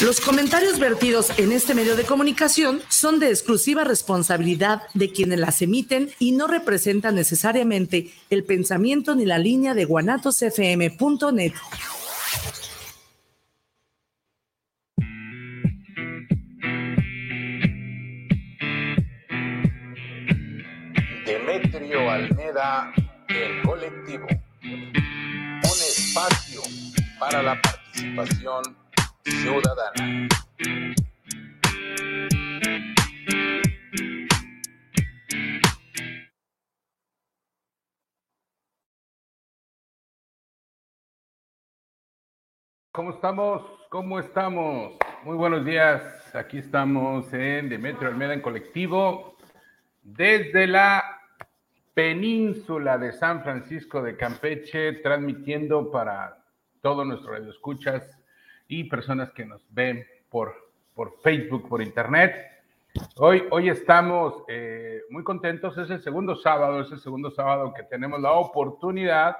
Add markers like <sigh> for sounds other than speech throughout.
Los comentarios vertidos en este medio de comunicación son de exclusiva responsabilidad de quienes las emiten y no representan necesariamente el pensamiento ni la línea de guanatosfm.net. Demetrio Almeda, el colectivo. Un espacio para la participación ¿Cómo estamos? ¿Cómo estamos? Muy buenos días. Aquí estamos en Demetrio Almeda en colectivo desde la península de San Francisco de Campeche, transmitiendo para todos nuestros radioescuchas y personas que nos ven por, por Facebook, por Internet. Hoy, hoy estamos eh, muy contentos, es el segundo sábado, es el segundo sábado que tenemos la oportunidad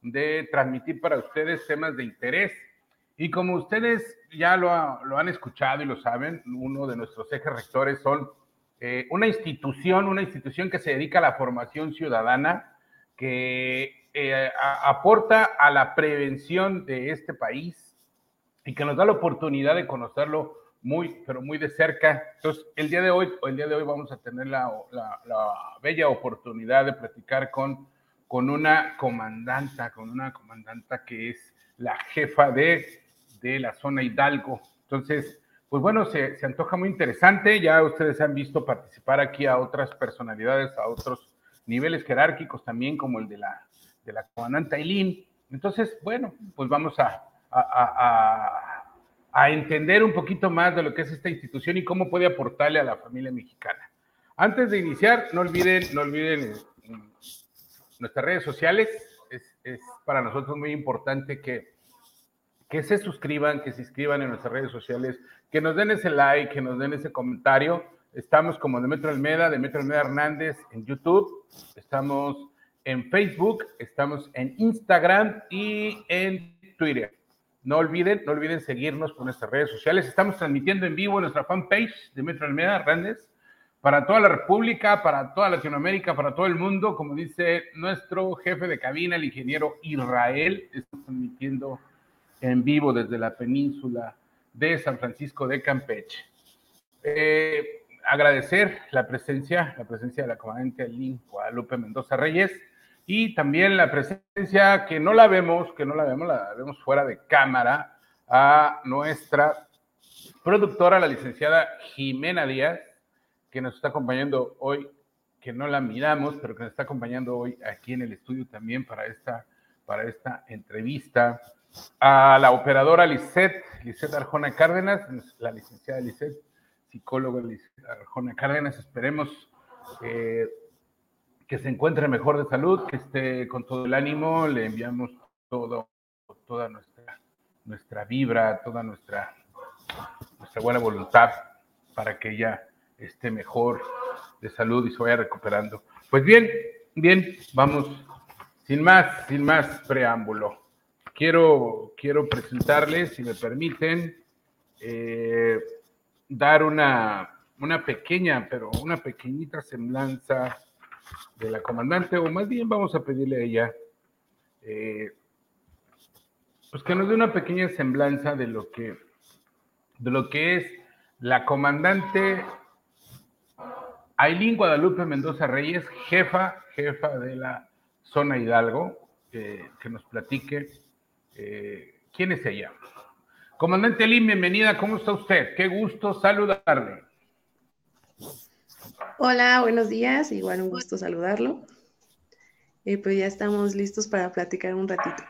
de transmitir para ustedes temas de interés. Y como ustedes ya lo, lo han escuchado y lo saben, uno de nuestros ejes rectores son eh, una institución, una institución que se dedica a la formación ciudadana, que eh, aporta a la prevención de este país, y que nos da la oportunidad de conocerlo muy, pero muy de cerca. Entonces, el día de hoy, el día de hoy vamos a tener la, la, bella oportunidad de platicar con, con una comandanta, con una comandanta que es la jefa de, de la zona Hidalgo. Entonces, pues bueno, se, se, antoja muy interesante. Ya ustedes han visto participar aquí a otras personalidades, a otros niveles jerárquicos también, como el de la, de la comandante Aileen. Entonces, bueno, pues vamos a, a, entender un poquito más de lo que es esta institución y cómo puede aportarle a la familia mexicana. Antes de iniciar, no olviden, no olviden eh, nuestras redes sociales. Es, para nosotros muy importante que, se suscriban, que se inscriban en nuestras redes sociales, que nos den ese like, que nos den ese comentario. Estamos como Demetrio Almeda, Demetrio Almeda Hernández en YouTube. Estamos en Facebook, estamos en Instagram y en Twitter. No olviden, no olviden seguirnos por nuestras redes sociales. Estamos transmitiendo en vivo nuestra fanpage de Metro Almeida Hernández para toda la República, para toda Latinoamérica, para todo el mundo. Como dice nuestro jefe de cabina, el ingeniero Israel, estamos transmitiendo en vivo desde la península de San Francisco de Campeche. Eh, agradecer la presencia, la presencia de la comandante Lin Guadalupe Mendoza Reyes y también la presencia que no la vemos, que no la vemos, la vemos fuera de cámara, a nuestra productora, la licenciada Jimena Díaz, que nos está acompañando hoy, que no la miramos, pero que nos está acompañando hoy aquí en el estudio también para esta, para esta entrevista. A la operadora Lisette, Lisette Arjona Cárdenas, la licenciada Lisette, psicóloga Lisette Arjona Cárdenas, esperemos eh, que se encuentre mejor de salud, que esté con todo el ánimo, le enviamos todo, toda nuestra, nuestra vibra, toda nuestra, nuestra buena voluntad para que ella esté mejor de salud y se vaya recuperando. Pues bien, bien, vamos, sin más, sin más preámbulo. Quiero, quiero presentarles, si me permiten, eh, dar una, una pequeña, pero una pequeñita semblanza de la comandante, o más bien vamos a pedirle a ella, eh, pues que nos dé una pequeña semblanza de lo que, de lo que es la comandante Ailín Guadalupe Mendoza Reyes, jefa, jefa de la zona Hidalgo, que nos platique eh, quién es ella. Comandante Ailín, bienvenida, ¿cómo está usted? Qué gusto saludarle. Hola, buenos días. Igual un gusto saludarlo. Eh, pues ya estamos listos para platicar un ratito.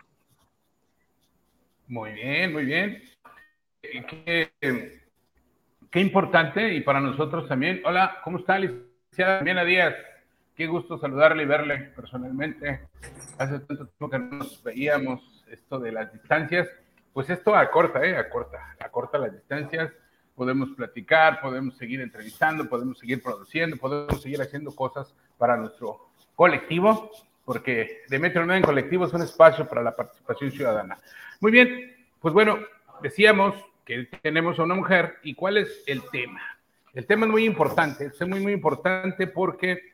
Muy bien, muy bien. Qué, qué importante y para nosotros también. Hola, ¿cómo está, licenciada Díaz? qué gusto saludarle y verle personalmente. Hace tanto tiempo que no nos veíamos esto de las distancias. Pues esto acorta, ¿eh? Acorta, acorta las distancias. Podemos platicar, podemos seguir entrevistando, podemos seguir produciendo, podemos seguir haciendo cosas para nuestro colectivo, porque Demetrio no en colectivo es un espacio para la participación ciudadana. Muy bien, pues bueno, decíamos que tenemos a una mujer y cuál es el tema. El tema es muy importante, es muy, muy importante porque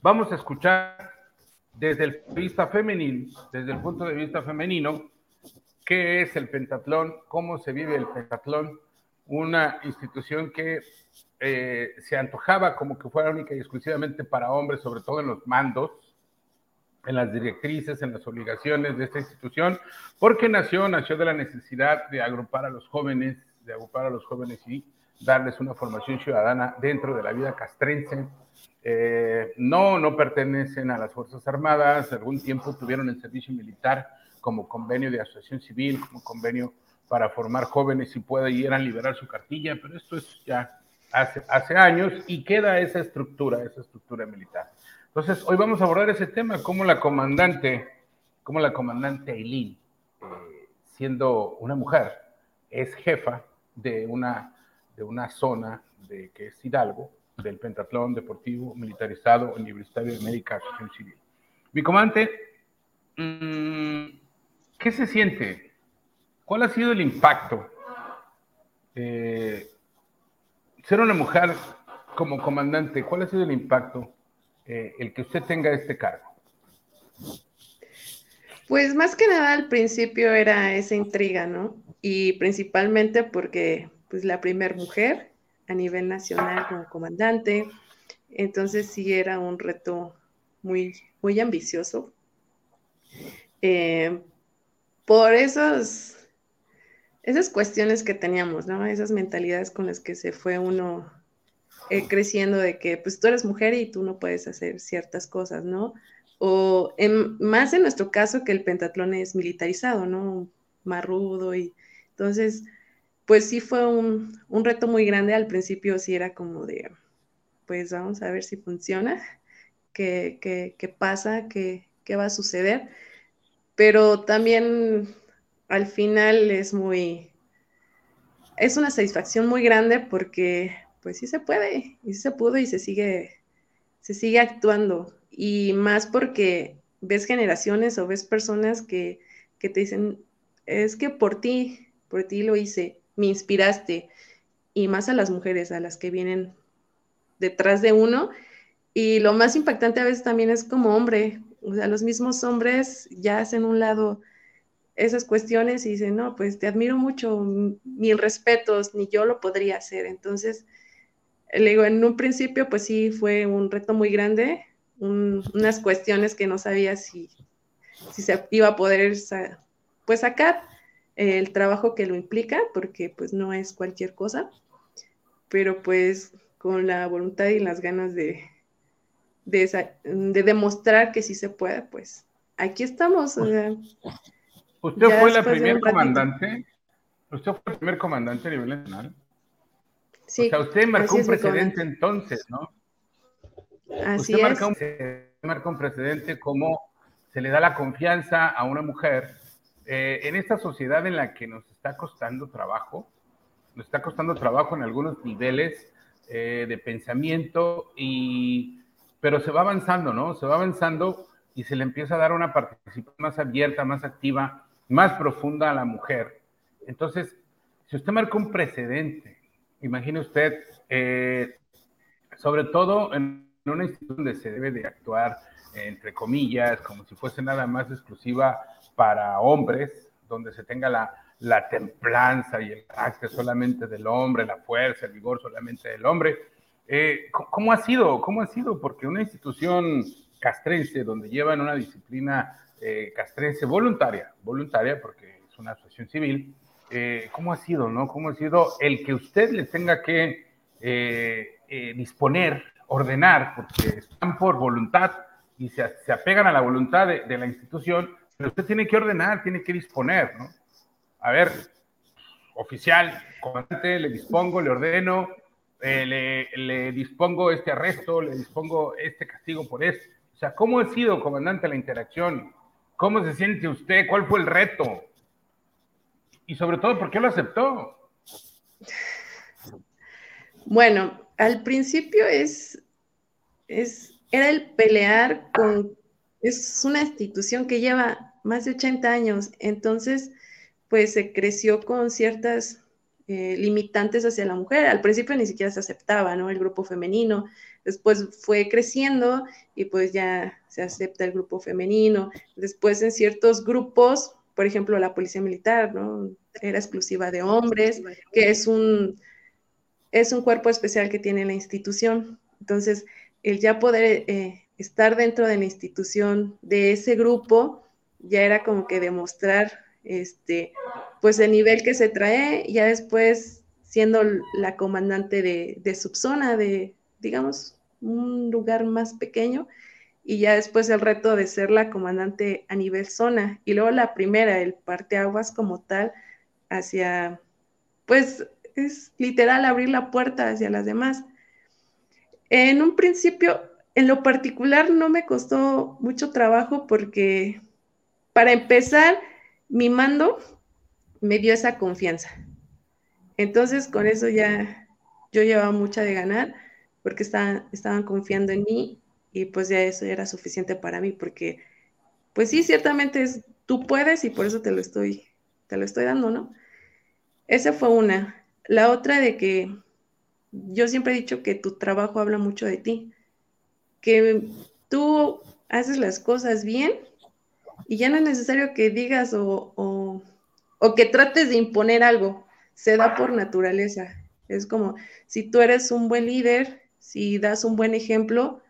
vamos a escuchar desde el vista femenino, desde el punto de vista femenino, qué es el pentatlón, cómo se vive el pentatlón, una institución que eh, se antojaba como que fuera única y exclusivamente para hombres, sobre todo en los mandos, en las directrices, en las obligaciones de esta institución, porque nació, nació de la necesidad de agrupar a los jóvenes, de agrupar a los jóvenes y darles una formación ciudadana dentro de la vida castrense. Eh, no, no pertenecen a las Fuerzas Armadas, algún tiempo tuvieron el servicio militar como convenio de asociación civil, como convenio para formar jóvenes y puedan liberar su cartilla, pero esto es ya hace, hace años y queda esa estructura, esa estructura militar. Entonces, hoy vamos a abordar ese tema, cómo la comandante, cómo la comandante Eileen, eh, siendo una mujer, es jefa de una, de una zona de, que es Hidalgo, del Pentatlón Deportivo Militarizado Universitario de América Asociación Civil. Mi comandante, mm, ¿qué se siente? ¿Cuál ha sido el impacto? Eh, ser una mujer como comandante, ¿cuál ha sido el impacto eh, el que usted tenga este cargo? Pues más que nada al principio era esa intriga, ¿no? Y principalmente porque pues la primera mujer a nivel nacional como comandante, entonces sí era un reto muy, muy ambicioso. Eh, por esos, esas cuestiones que teníamos, ¿no? Esas mentalidades con las que se fue uno eh, creciendo de que pues tú eres mujer y tú no puedes hacer ciertas cosas, ¿no? O en, más en nuestro caso que el pentatlón es militarizado, ¿no? Más rudo y entonces, pues sí fue un, un reto muy grande. Al principio sí era como de, pues vamos a ver si funciona, qué, qué, qué pasa, qué, qué va a suceder. Pero también al final es muy, es una satisfacción muy grande porque pues sí se puede, y se pudo y se sigue, se sigue actuando. Y más porque ves generaciones o ves personas que, que te dicen, es que por ti, por ti lo hice, me inspiraste. Y más a las mujeres, a las que vienen detrás de uno. Y lo más impactante a veces también es como hombre, o sea, los mismos hombres ya hacen un lado esas cuestiones y dicen, no, pues te admiro mucho, mil respetos, ni yo lo podría hacer. Entonces, le digo, en un principio, pues sí, fue un reto muy grande, unas cuestiones que no sabía si, si se iba a poder pues sacar el trabajo que lo implica, porque pues no es cualquier cosa, pero pues con la voluntad y las ganas de, de, demostrar que sí se puede, pues aquí estamos. ¿Usted fue la primer comandante? ¿Usted fue el primer comandante a nivel nacional? o sea, usted marcó un precedente entonces, ¿no? Así usted es. Marca un, precedente como se le da la confianza a una mujer eh, en esta sociedad en la que nos está costando trabajo, nos está costando trabajo en algunos niveles eh, de pensamiento, y, pero se va avanzando, ¿no? Se va avanzando y se le empieza a dar una participación más abierta, más activa, más profunda a la mujer. Entonces, si usted marca un precedente imagine usted, eh, sobre todo en una institución donde se debe de actuar, entre comillas, como si fuese nada más exclusiva para hombres, donde se tenga la, la templanza y el carácter solamente del hombre, la fuerza, el vigor solamente del hombre. Eh, ¿Cómo ha sido? ¿Cómo ha sido? Porque una institución castrense donde llevan una disciplina eh, castrense voluntaria, voluntaria porque es una asociación civil, eh, ¿cómo ha sido, no? ¿Cómo ha sido el que usted le tenga que eh, disponer, ordenar, porque están por voluntad y se, apegan a la voluntad de, la institución, pero usted tiene que ordenar, tiene que disponer, ¿no? A ver, oficial, comandante, le dispongo, le ordeno, le, le, dispongo este arresto, le dispongo este castigo por esto. O sea, ¿cómo ha sido, comandante, la interacción? ¿Cómo se siente usted? ¿Cuál fue el reto? Y sobre todo, ¿por qué lo aceptó? Bueno, al principio es, es, era el pelear con, es una institución que lleva más de 80 años, entonces, pues se creció con ciertas eh, limitantes hacia la mujer. Al principio ni siquiera se aceptaba, ¿no? El grupo femenino. Después fue creciendo y pues ya se acepta el grupo femenino. Después en ciertos grupos, por ejemplo, la policía militar, ¿no? Era exclusiva de hombres, que es un, es un cuerpo especial que tiene la institución. Entonces, el ya poder eh, estar dentro de la institución de ese grupo ya era como que demostrar este, pues el nivel que se trae, ya después siendo la comandante de, de subzona, de, digamos, un lugar más pequeño, y ya después el reto de ser la comandante a nivel zona, y luego la primera, el parteaguas como tal, hacia, pues es literal abrir la puerta hacia las demás. En un principio, en lo particular, no me costó mucho trabajo porque, para empezar, mi mando me dio esa confianza. Entonces, con eso ya yo llevaba mucha de ganar porque estaban, estaban confiando en mí y pues ya eso era suficiente para mí porque, pues sí, ciertamente es, tú puedes y por eso te lo estoy, te lo estoy dando, ¿no? Esa fue una. La otra de que yo siempre he dicho que tu trabajo habla mucho de ti, que tú haces las cosas bien y ya no es necesario que digas o, que trates de imponer algo, se da por naturaleza. Es como si tú eres un buen líder, si das un buen ejemplo,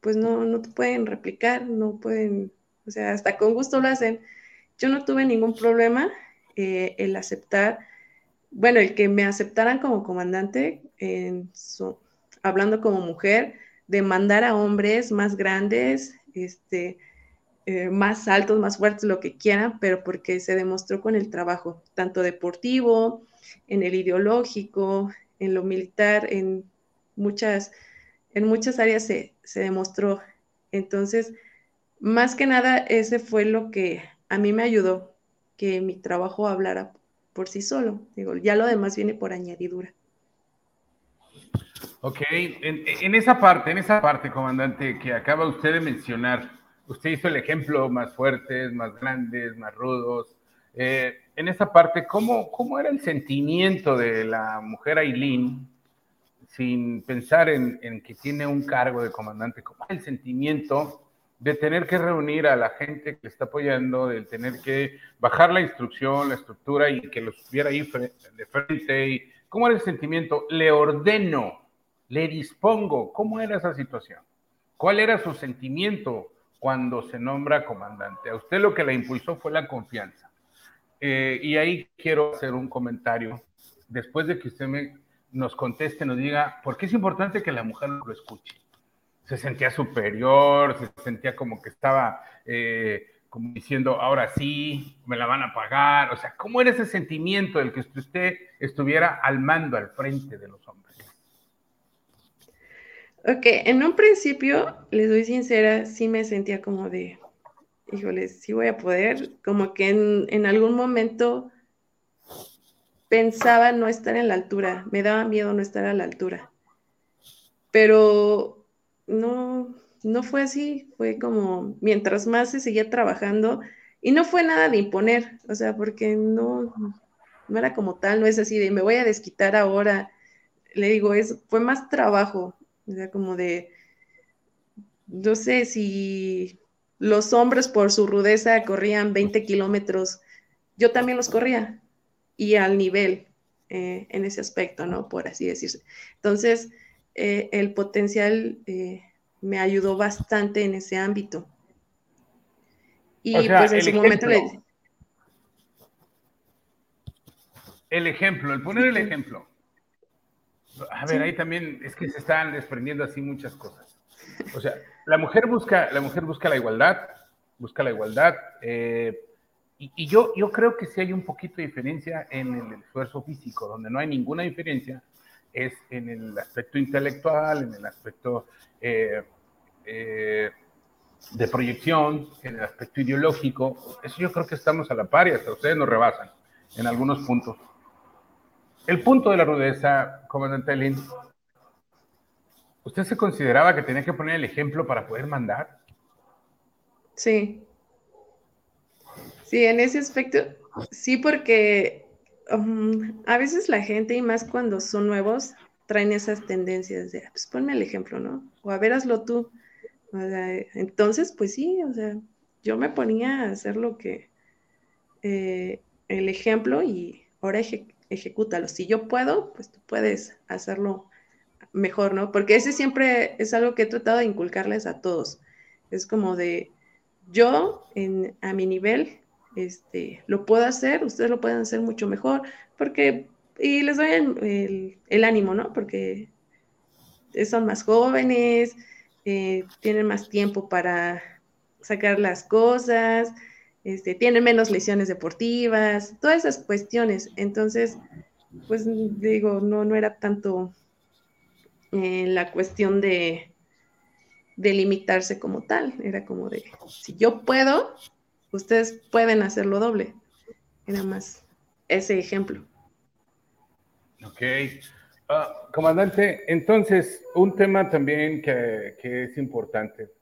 pues no, no te pueden replicar, no pueden, o sea, hasta con gusto lo hacen. Yo no tuve ningún problema eh, el aceptar bueno, el que me aceptaran como comandante, en hablando como mujer, de mandar a hombres más grandes, este, eh, más altos, más fuertes, lo que quieran, pero porque se demostró con el trabajo, tanto deportivo, en el ideológico, en lo militar, en muchas, en muchas áreas se, se demostró. Entonces, más que nada, ese fue lo que a mí me ayudó, que mi trabajo hablara por sí solo. Digo, ya lo demás viene por añadidura. Ok, en, esa parte, en esa parte, comandante, que acaba usted de mencionar, usted hizo el ejemplo más fuertes, más grandes, más rudos. Eh, en esa parte, ¿cómo, ¿cómo era el sentimiento de la mujer Aileen, sin pensar en, que tiene un cargo de comandante? ¿Cómo era el sentimiento de tener que reunir a la gente que le está apoyando, de tener que bajar la instrucción, la estructura y que los viera ahí de frente. Y, ¿Cómo era el sentimiento? Le ordeno, le dispongo. ¿Cómo era esa situación? ¿Cuál era su sentimiento cuando se nombra comandante? A usted lo que la impulsó fue la confianza. Eh, y ahí quiero hacer un comentario. Después de que usted me, nos conteste, nos diga, ¿por qué es importante que la mujer lo escuche? se sentía superior, se sentía como que estaba eh, como diciendo, ahora sí, me la van a pagar. O sea, ¿cómo era ese sentimiento del que usted estuviera al mando, al frente de los hombres? Ok, en un principio, les doy sincera, sí me sentía como de, híjole, sí voy a poder, como que en, en algún momento pensaba no estar en la altura, me daba miedo no estar a la altura. Pero no, no fue así, fue como mientras más se seguía trabajando y no fue nada de imponer, o sea, porque no, no era como tal, no es así de me voy a desquitar ahora, le digo, es, fue más trabajo, o sea, como de, no sé si los hombres por su rudeza corrían 20 kilómetros, yo también los corría y al nivel eh, en ese aspecto, ¿no? Por así decirse. Entonces, eh, el potencial eh, me ayudó bastante en ese ámbito. Y pues en su momento le... El ejemplo, el poner el ejemplo. A ver, ahí también es que se están desprendiendo así muchas cosas. O sea, la mujer busca, la mujer busca la igualdad, busca la igualdad, eh, y, y, yo, yo creo que sí hay un poquito de diferencia en el esfuerzo físico, donde no hay ninguna diferencia es en el aspecto intelectual, en el aspecto eh, eh, de proyección, en el aspecto ideológico. Eso yo creo que estamos a la par y hasta ustedes nos rebasan en algunos puntos. El punto de la rudeza, comandante Lin, ¿usted se consideraba que tenía que poner el ejemplo para poder mandar? Sí. Sí, en ese aspecto, sí, porque um, a veces la gente, y más cuando son nuevos, traen esas tendencias de, ah, pues ponme el ejemplo, ¿no? O a ver, hazlo tú. entonces, pues sí, o sea, yo me ponía a hacer lo que, eh, el ejemplo y ahora ejecútalo. Si yo puedo, pues tú puedes hacerlo mejor, ¿no? Porque ese siempre es algo que he tratado de inculcarles a todos. Es como de, yo en, a mi nivel, este, lo puedo hacer, ustedes lo pueden hacer mucho mejor, porque, y les doy el, el, ánimo, ¿no? Porque son más jóvenes, eh, tienen más tiempo para sacar las cosas, este, tienen menos lesiones deportivas, todas esas cuestiones. Entonces, pues digo, no, no era tanto eh, la cuestión de, de limitarse como tal, era como de, si yo puedo, ustedes pueden hacerlo doble. Era más ese ejemplo. Ok. Ah, comandante, entonces, un tema también que, que es importante.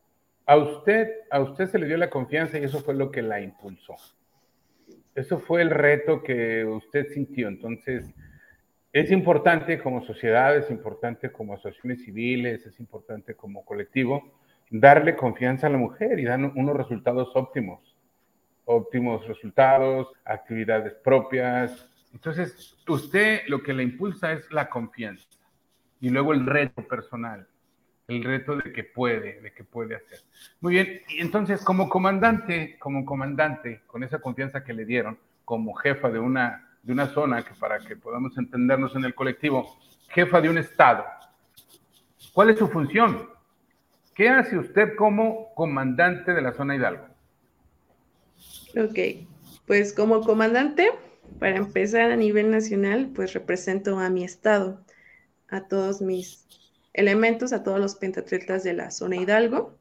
A usted, a usted se le dio la confianza y eso fue lo que la impulsó. Eso fue el reto que usted sintió. Entonces, es importante como sociedad, es importante como asociaciones civiles, es importante como colectivo, darle confianza a la mujer y dar unos resultados óptimos. Óptimos resultados, actividades propias. Entonces, usted lo que le impulsa es la confianza y luego el reto personal el reto de que puede, de que puede hacer. Muy bien, y entonces como comandante, como comandante, con esa confianza que le dieron, como jefa de una, de una zona, que para que podamos entendernos en el colectivo, jefa de un estado, ¿cuál es su función? ¿Qué hace usted como comandante de la zona Hidalgo? Ok, pues como comandante, para empezar a nivel nacional, pues represento a mi estado, a todos mis elementos a todos los pentatletas de la zona Hidalgo.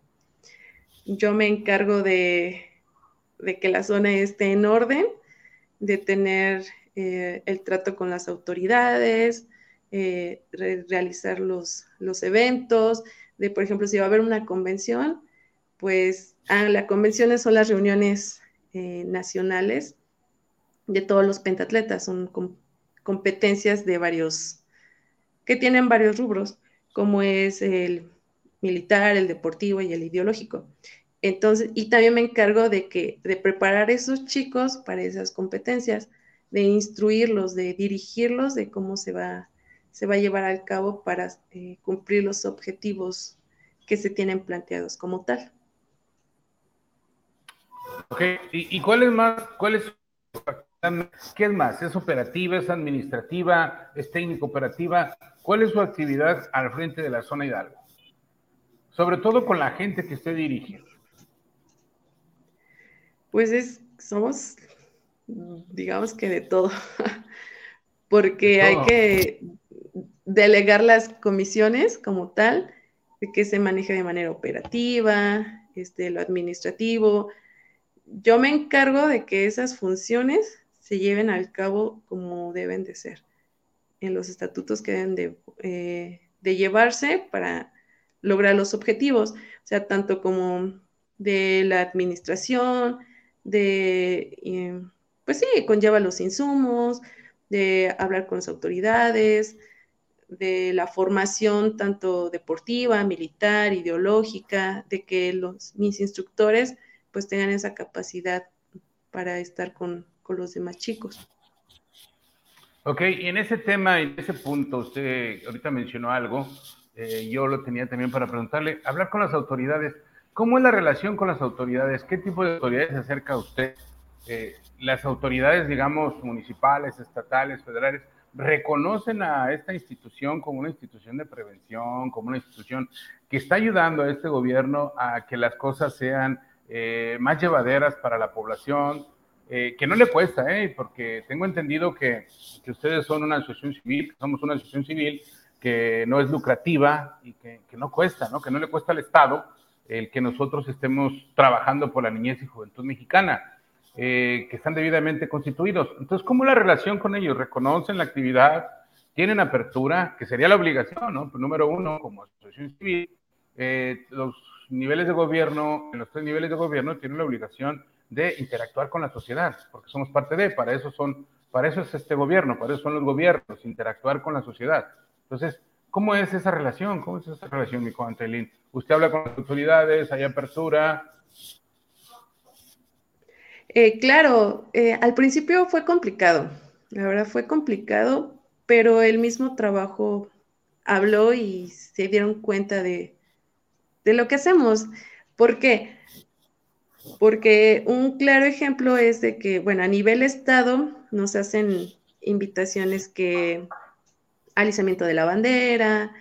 Yo me encargo de, que la zona esté en orden, de tener eh, el trato con las autoridades, eh, realizar los, eventos, de por ejemplo, si va a haber una convención, pues ah, las convenciones son las reuniones eh, nacionales de todos los pentatletas, son competencias de varios, que tienen varios rubros como es el militar, el deportivo y el ideológico. Entonces, y también me encargo de que, de preparar a esos chicos para esas competencias, de instruirlos, de dirigirlos, de cómo se va, se va a llevar al cabo para eh, cumplir los objetivos que se tienen planteados como tal. Ok, ¿y, y cuál es más, cuál es ¿Qué es más? ¿Es operativa? ¿Es administrativa? ¿Es técnico operativa? ¿Cuál es su actividad al frente de la zona Hidalgo? Sobre todo con la gente que usted dirige. Pues es, somos, digamos que de todo, <laughs> porque hay que delegar las comisiones como tal, de que se maneje de manera operativa, este, lo administrativo. Yo me encargo de que esas funciones se lleven al cabo como deben de ser, en los estatutos que deben de, eh, llevarse para lograr los objetivos, o sea, tanto como de la administración, de, eh, pues sí, conlleva los insumos, de hablar con las autoridades, de la formación tanto deportiva, militar, ideológica, de que los, mis instructores pues tengan esa capacidad para estar con, los demás chicos. Ok, y en ese tema, en ese punto, usted ahorita mencionó algo, eh, yo lo tenía también para preguntarle, hablar con las autoridades, ¿cómo es la relación con las autoridades? ¿Qué tipo de autoridades se acerca a usted? Eh, las autoridades, digamos, municipales, estatales, federales, reconocen a esta institución como una institución de prevención, como una institución que está ayudando a este gobierno a que las cosas sean eh, más llevaderas para la población, eh, que no le cuesta, ¿eh? porque tengo entendido que, que, ustedes son una asociación civil, somos una asociación civil, que no es lucrativa y que, que, no cuesta, ¿no? Que no le cuesta al Estado el que nosotros estemos trabajando por la niñez y juventud mexicana, eh, que están debidamente constituidos. Entonces, ¿cómo la relación con ellos? ¿Reconocen la actividad? ¿Tienen apertura? Que sería la obligación, ¿no? Pues, número uno, como asociación civil, eh, los niveles de gobierno, en los tres niveles de gobierno, tienen la obligación de interactuar con la sociedad, porque somos parte de, para eso son, para eso es este gobierno, para eso son los gobiernos, interactuar con la sociedad. Entonces, ¿cómo es esa relación? ¿Cómo es esa relación, mi Antelín? Usted habla con las autoridades, hay apertura. Eh, claro, eh, al principio fue complicado, la verdad fue complicado, pero el mismo trabajo habló y se dieron cuenta de, de lo que hacemos. ¿Por qué? Porque un claro ejemplo es de que, bueno, a nivel estado nos hacen invitaciones que alisamiento de la bandera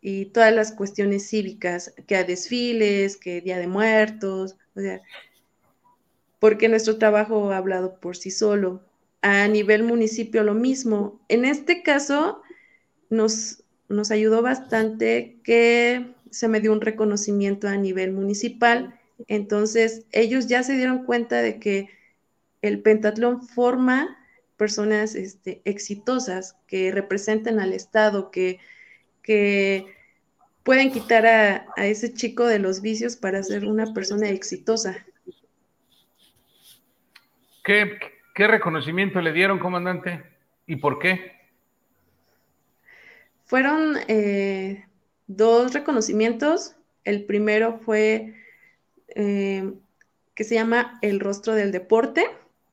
y todas las cuestiones cívicas, que a desfiles, que Día de Muertos, o sea, porque nuestro trabajo ha hablado por sí solo. A nivel municipio lo mismo. En este caso nos, nos ayudó bastante que se me dio un reconocimiento a nivel municipal entonces, ellos ya se dieron cuenta de que el pentatlón forma personas este, exitosas que representen al Estado, que, pueden quitar a, ese chico de los vicios para ser una persona exitosa. ¿Qué, reconocimiento le dieron, comandante? ¿Y por qué? Fueron eh, dos reconocimientos. El primero fue eh, que se llama El Rostro del Deporte,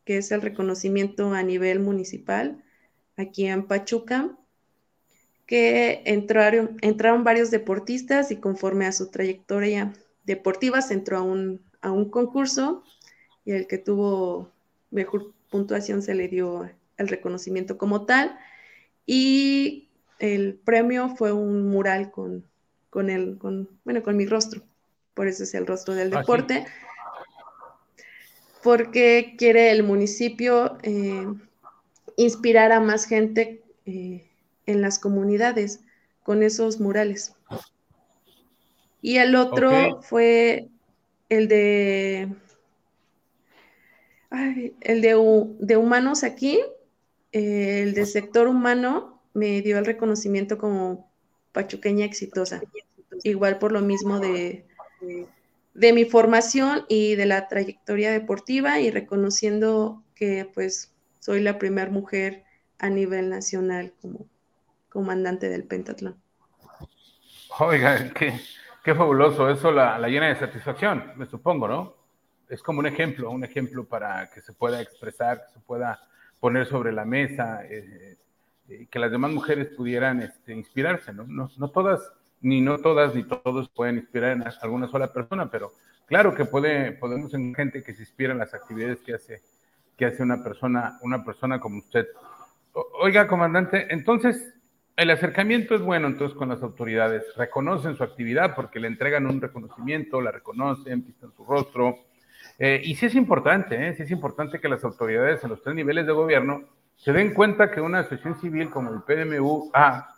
que es el reconocimiento a nivel municipal aquí en Pachuca, que entraron, entraron varios deportistas y conforme a su trayectoria deportiva se entró a un, a un concurso y el que tuvo mejor puntuación se le dio el reconocimiento como tal. Y el premio fue un mural con, con, el, con, bueno, con mi rostro por eso es el rostro del ah, deporte, porque quiere el municipio eh, inspirar a más gente eh, en las comunidades con esos murales. Y el otro fue el de el de, humanos aquí, eh, el de sector humano me dio el reconocimiento como pachuqueña exitosa. Igual por lo mismo de de, mi formación y de la trayectoria deportiva y reconociendo que pues soy la primera mujer a nivel nacional como comandante del pentatlón. Oiga, qué, qué fabuloso, eso la, llena de satisfacción, me supongo, ¿no? Es como un ejemplo, un ejemplo para que se pueda expresar, que se pueda poner sobre la mesa, eh, eh, que las demás mujeres pudieran este, inspirarse, ¿no? ¿no? No todas ni no todas ni todos pueden inspirar en alguna sola persona, pero claro que puede, podemos en gente que se inspira en las actividades que hace, que hace una persona, una persona como usted. oiga, comandante, entonces el acercamiento es bueno entonces con las autoridades, reconocen su actividad porque le entregan un reconocimiento, la reconocen, pistan su rostro. Eh, y sí es importante, ¿eh? sí es importante que las autoridades en los tres niveles de gobierno se den cuenta que una asociación civil como el PDMU A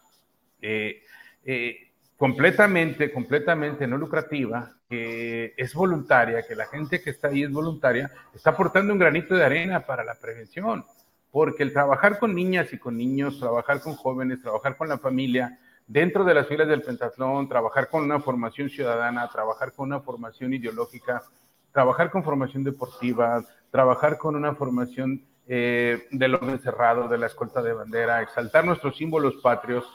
eh, eh completamente, completamente no lucrativa, que es voluntaria, que la gente que está ahí es voluntaria, está aportando un granito de arena para la prevención, porque el trabajar con niñas y con niños, trabajar con jóvenes, trabajar con la familia, dentro de las filas del pentatlón, trabajar con una formación ciudadana, trabajar con una formación ideológica, trabajar con formación deportiva, trabajar con una formación eh, del orden cerrado, de la escolta de bandera, exaltar nuestros símbolos patrios,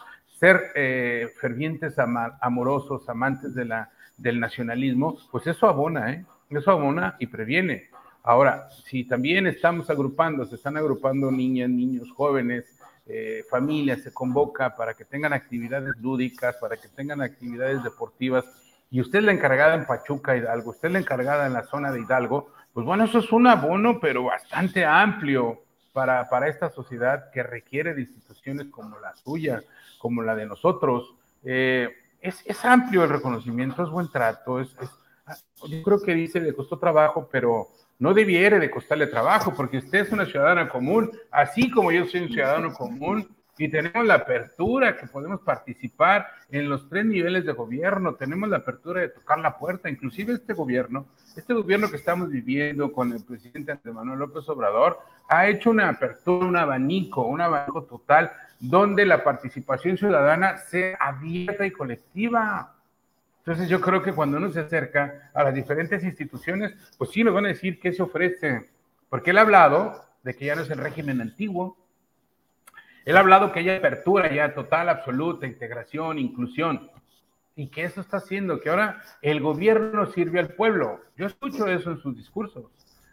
ser eh, fervientes, amorosos, amantes de la, del nacionalismo, pues eso abona, ¿eh? Eso abona y previene. Ahora, si también estamos agrupando, se están agrupando niñas, niños, jóvenes, eh, familias, se convoca para que tengan actividades lúdicas, para que tengan actividades deportivas, y usted es la encargada en Pachuca, Hidalgo, usted es la encargada en la zona de Hidalgo, pues bueno, eso es un abono, pero bastante amplio para, para esta sociedad que requiere de instituciones como la suya, como la de nosotros. Eh, es, es, amplio el reconocimiento, es buen trato, es, yo creo que dice le costó trabajo, pero no debiera de costarle trabajo, porque usted es una ciudadana común, así como yo soy un ciudadano común, y tenemos la apertura que podemos participar en los tres niveles de gobierno, tenemos la apertura de tocar la puerta, inclusive este gobierno, este gobierno que estamos viviendo con el presidente Andrés Manuel López Obrador, ha hecho una apertura, un abanico, un abanico total, donde la participación ciudadana sea abierta y colectiva. Entonces yo creo que cuando uno se acerca a las diferentes instituciones, pues sí nos van a decir qué se ofrece, porque él ha hablado de que ya no es el régimen antiguo, él ha hablado que hay apertura ya total, absoluta, integración, inclusión, y que eso está haciendo, que ahora el gobierno sirve al pueblo. Yo escucho eso en sus discursos.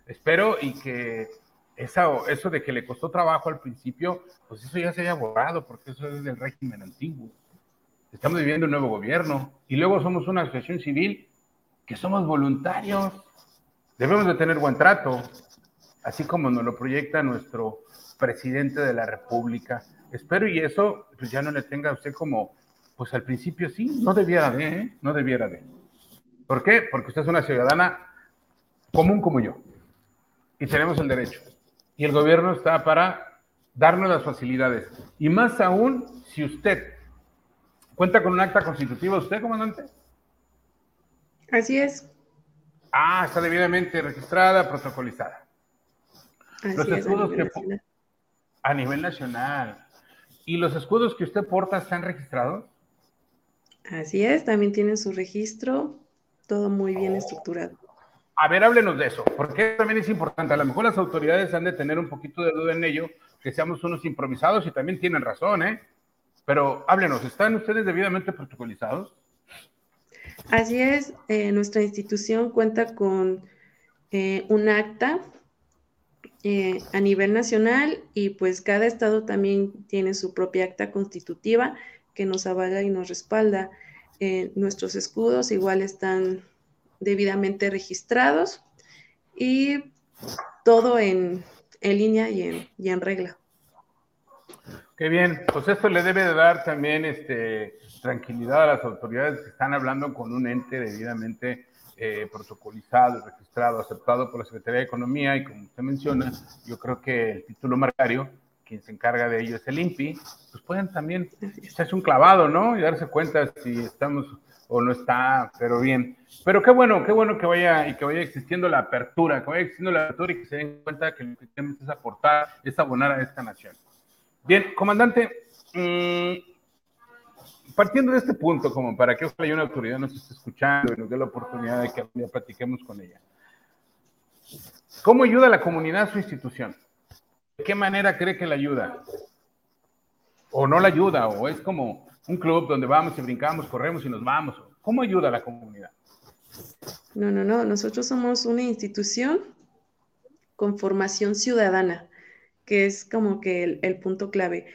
Espero y que eso de que le costó trabajo al principio, pues eso ya se haya borrado, porque eso es del régimen antiguo. Estamos viviendo un nuevo gobierno y luego somos una asociación civil que somos voluntarios. Debemos de tener buen trato, así como nos lo proyecta nuestro presidente de la República. Espero y eso pues ya no le tenga a usted como, pues al principio sí, no debiera de, ¿eh? no debiera de. ¿Por qué? Porque usted es una ciudadana común como yo y tenemos el derecho. Y el gobierno está para darnos las facilidades. Y más aún si usted cuenta con un acta constitutiva, ¿usted, comandante? Así es. Ah, está debidamente registrada, protocolizada. Así es, a nivel nacional. ¿Y los escudos que usted porta están registrados? Así es, también tienen su registro, todo muy bien estructurado. A ver, háblenos de eso, porque también es importante. A lo mejor las autoridades han de tener un poquito de duda en ello, que seamos unos improvisados y también tienen razón, ¿eh? Pero háblenos, ¿están ustedes debidamente protocolizados? Así es, eh, nuestra institución cuenta con eh, un acta eh, a nivel nacional y pues cada estado también tiene su propia acta constitutiva que nos avala y nos respalda. Eh, nuestros escudos igual están debidamente registrados y todo en, línea y en, y en, regla. Qué bien, pues esto le debe de dar también este, tranquilidad a las autoridades que están hablando con un ente debidamente eh, protocolizado, registrado, aceptado por la Secretaría de Economía y como usted menciona, yo creo que el título marcario, quien se encarga de ello es el INPI, pues pueden también echarse un clavado, ¿no? Y darse cuenta si estamos o no está, pero bien. Pero qué bueno, qué bueno que vaya y que vaya existiendo la apertura, que vaya existiendo la apertura y que se den cuenta que lo que tenemos es aportar, es abonar a esta nación. Bien, comandante, mmm, partiendo de este punto, como para que ojalá una autoridad nos esté escuchando y nos dé la oportunidad de que ya platiquemos con ella. ¿Cómo ayuda a la comunidad su institución? ¿De qué manera cree que la ayuda? ¿O no la ayuda? ¿O es como un club donde vamos y brincamos, corremos y nos vamos? ¿Cómo ayuda a la comunidad? No, no, no. Nosotros somos una institución con formación ciudadana, que es como que el punto clave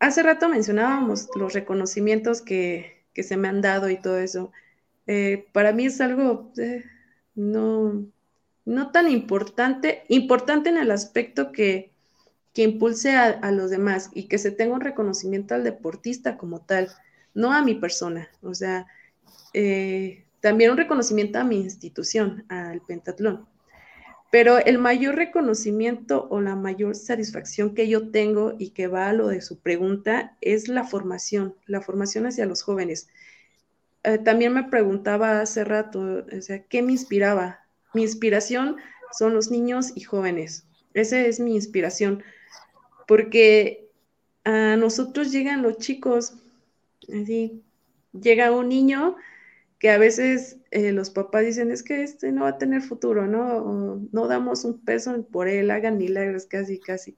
hace rato mencionábamos los reconocimientos que, se me han dado y todo eso. Eh, para mí es algo eh, no, no tan importante, importante en el aspecto que, que impulse a, los demás y que se tenga un reconocimiento al deportista como tal, no a mi persona. O sea, eh, también un reconocimiento a mi institución, al pentatlón. Pero el mayor reconocimiento o la mayor satisfacción que yo tengo y que va a lo de su pregunta es la formación, la formación hacia los jóvenes. Eh, también me preguntaba hace rato, o sea, ¿qué me inspiraba? Mi inspiración son los niños y jóvenes. Esa es mi inspiración, porque a nosotros llegan los chicos, así, llega un niño que a veces eh, los papás dicen, es que este no va a tener futuro, ¿no? no damos un peso por él, hagan milagros, casi, casi.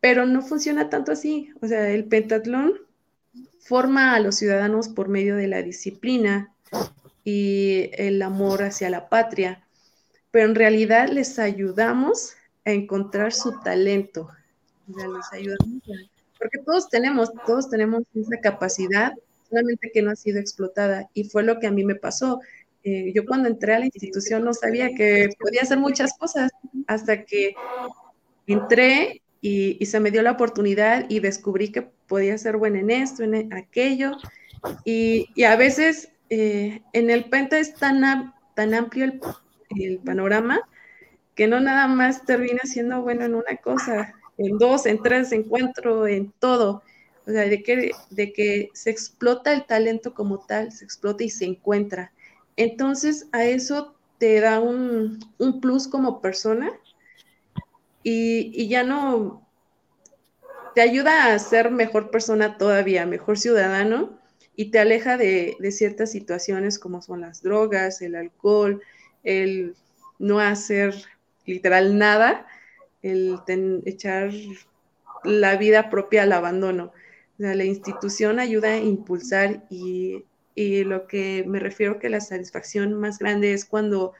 Pero no funciona tanto así. O sea, el pentatlón forma a los ciudadanos por medio de la disciplina y el amor hacia la patria, pero en realidad les ayudamos a encontrar su talento. O sea, les ayudamos porque todos tenemos, todos tenemos esa capacidad solamente que no ha sido explotada. Y fue lo que a mí me pasó. Eh, yo cuando entré a la institución no sabía que podía hacer muchas cosas hasta que entré y, se me dio la oportunidad y descubrí que podía ser buena en esto, en aquello. Y, a veces eh, en el Penta es tan, tan amplio el, panorama que no nada más termina siendo bueno en una cosa. en dos, en tres, en cuatro, en todo. O sea, de que, de que se explota el talento como tal, se explota y se encuentra. Entonces, a eso te da un, plus como persona y, y, ya no te ayuda a ser mejor persona todavía, mejor ciudadano y te aleja de, de ciertas situaciones como son las drogas, el alcohol, el no hacer literal nada, el echar la vida propia al abandono. O sea, la institución ayuda a impulsar y, y, lo que me refiero que la satisfacción más grande es cuando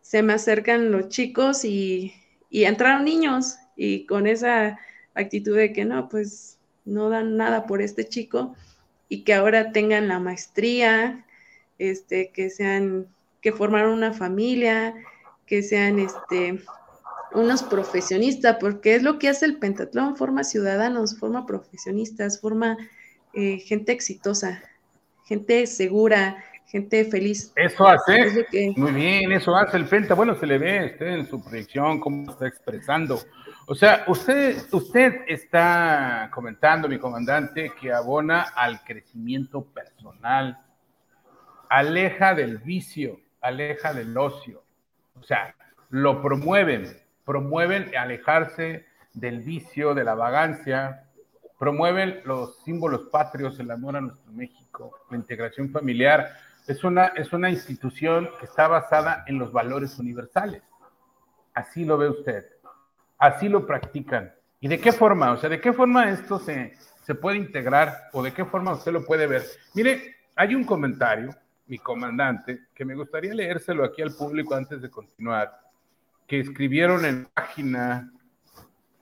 se me acercan los chicos y, y entraron niños y con esa actitud de que no, pues no dan nada por este chico y que ahora tengan la maestría, este, que sean, que formaron una familia, que sean este, unos profesionistas, porque es lo que hace el pentatlón, forma ciudadanos, forma profesionistas, forma eh, gente exitosa, gente segura, gente feliz. Eso hace, muy bien, eso hace el penta, bueno, se le ve usted en su proyección, cómo está expresando. O sea, usted, usted está comentando, mi comandante, que abona al crecimiento personal, aleja del vicio, aleja del ocio, o sea, lo promueven, promueven alejarse del vicio, de la vagancia, promueven los símbolos patrios, el amor a nuestro México, la integración familiar. Es una, es una institución que está basada en los valores universales. Así lo ve usted. Así lo practican. ¿Y de qué forma? O sea, ¿de qué forma esto se, se puede integrar o de qué forma usted lo puede ver? Mire, hay un comentario mi comandante, que me gustaría leérselo aquí al público antes de continuar, que escribieron en página,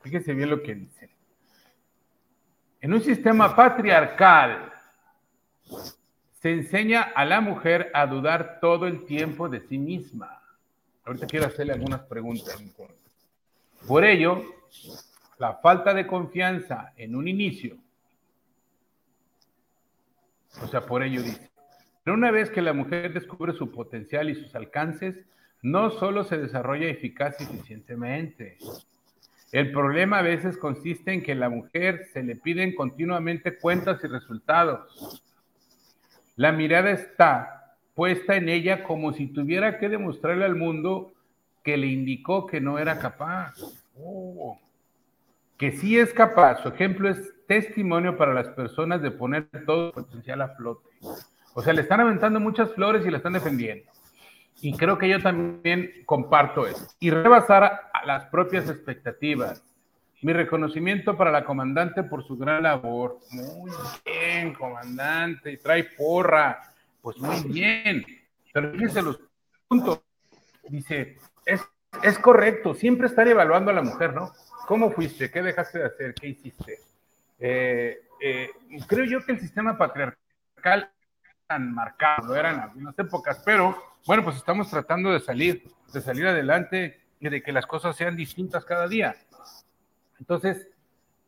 fíjese bien lo que dice. En un sistema patriarcal se enseña a la mujer a dudar todo el tiempo de sí misma. Ahorita quiero hacerle algunas preguntas. Por ello, la falta de confianza en un inicio, o sea, por ello dice, pero una vez que la mujer descubre su potencial y sus alcances, no solo se desarrolla eficaz y eficientemente. El problema a veces consiste en que a la mujer se le piden continuamente cuentas y resultados. La mirada está puesta en ella como si tuviera que demostrarle al mundo que le indicó que no era capaz. Oh. Que sí es capaz. Su ejemplo es testimonio para las personas de poner todo su potencial a flote. O sea, le están aventando muchas flores y la están defendiendo. Y creo que yo también comparto eso. Y rebasar las propias expectativas. Mi reconocimiento para la comandante por su gran labor. Muy bien, comandante. Y trae porra. Pues muy bien. Pero fíjense los puntos. Dice, es, es correcto, siempre estar evaluando a la mujer, ¿no? ¿Cómo fuiste? ¿Qué dejaste de hacer? ¿Qué hiciste? Eh, eh, creo yo que el sistema patriarcal tan marcado, lo eran algunas épocas, pero bueno, pues estamos tratando de salir, de salir adelante y de que las cosas sean distintas cada día. Entonces,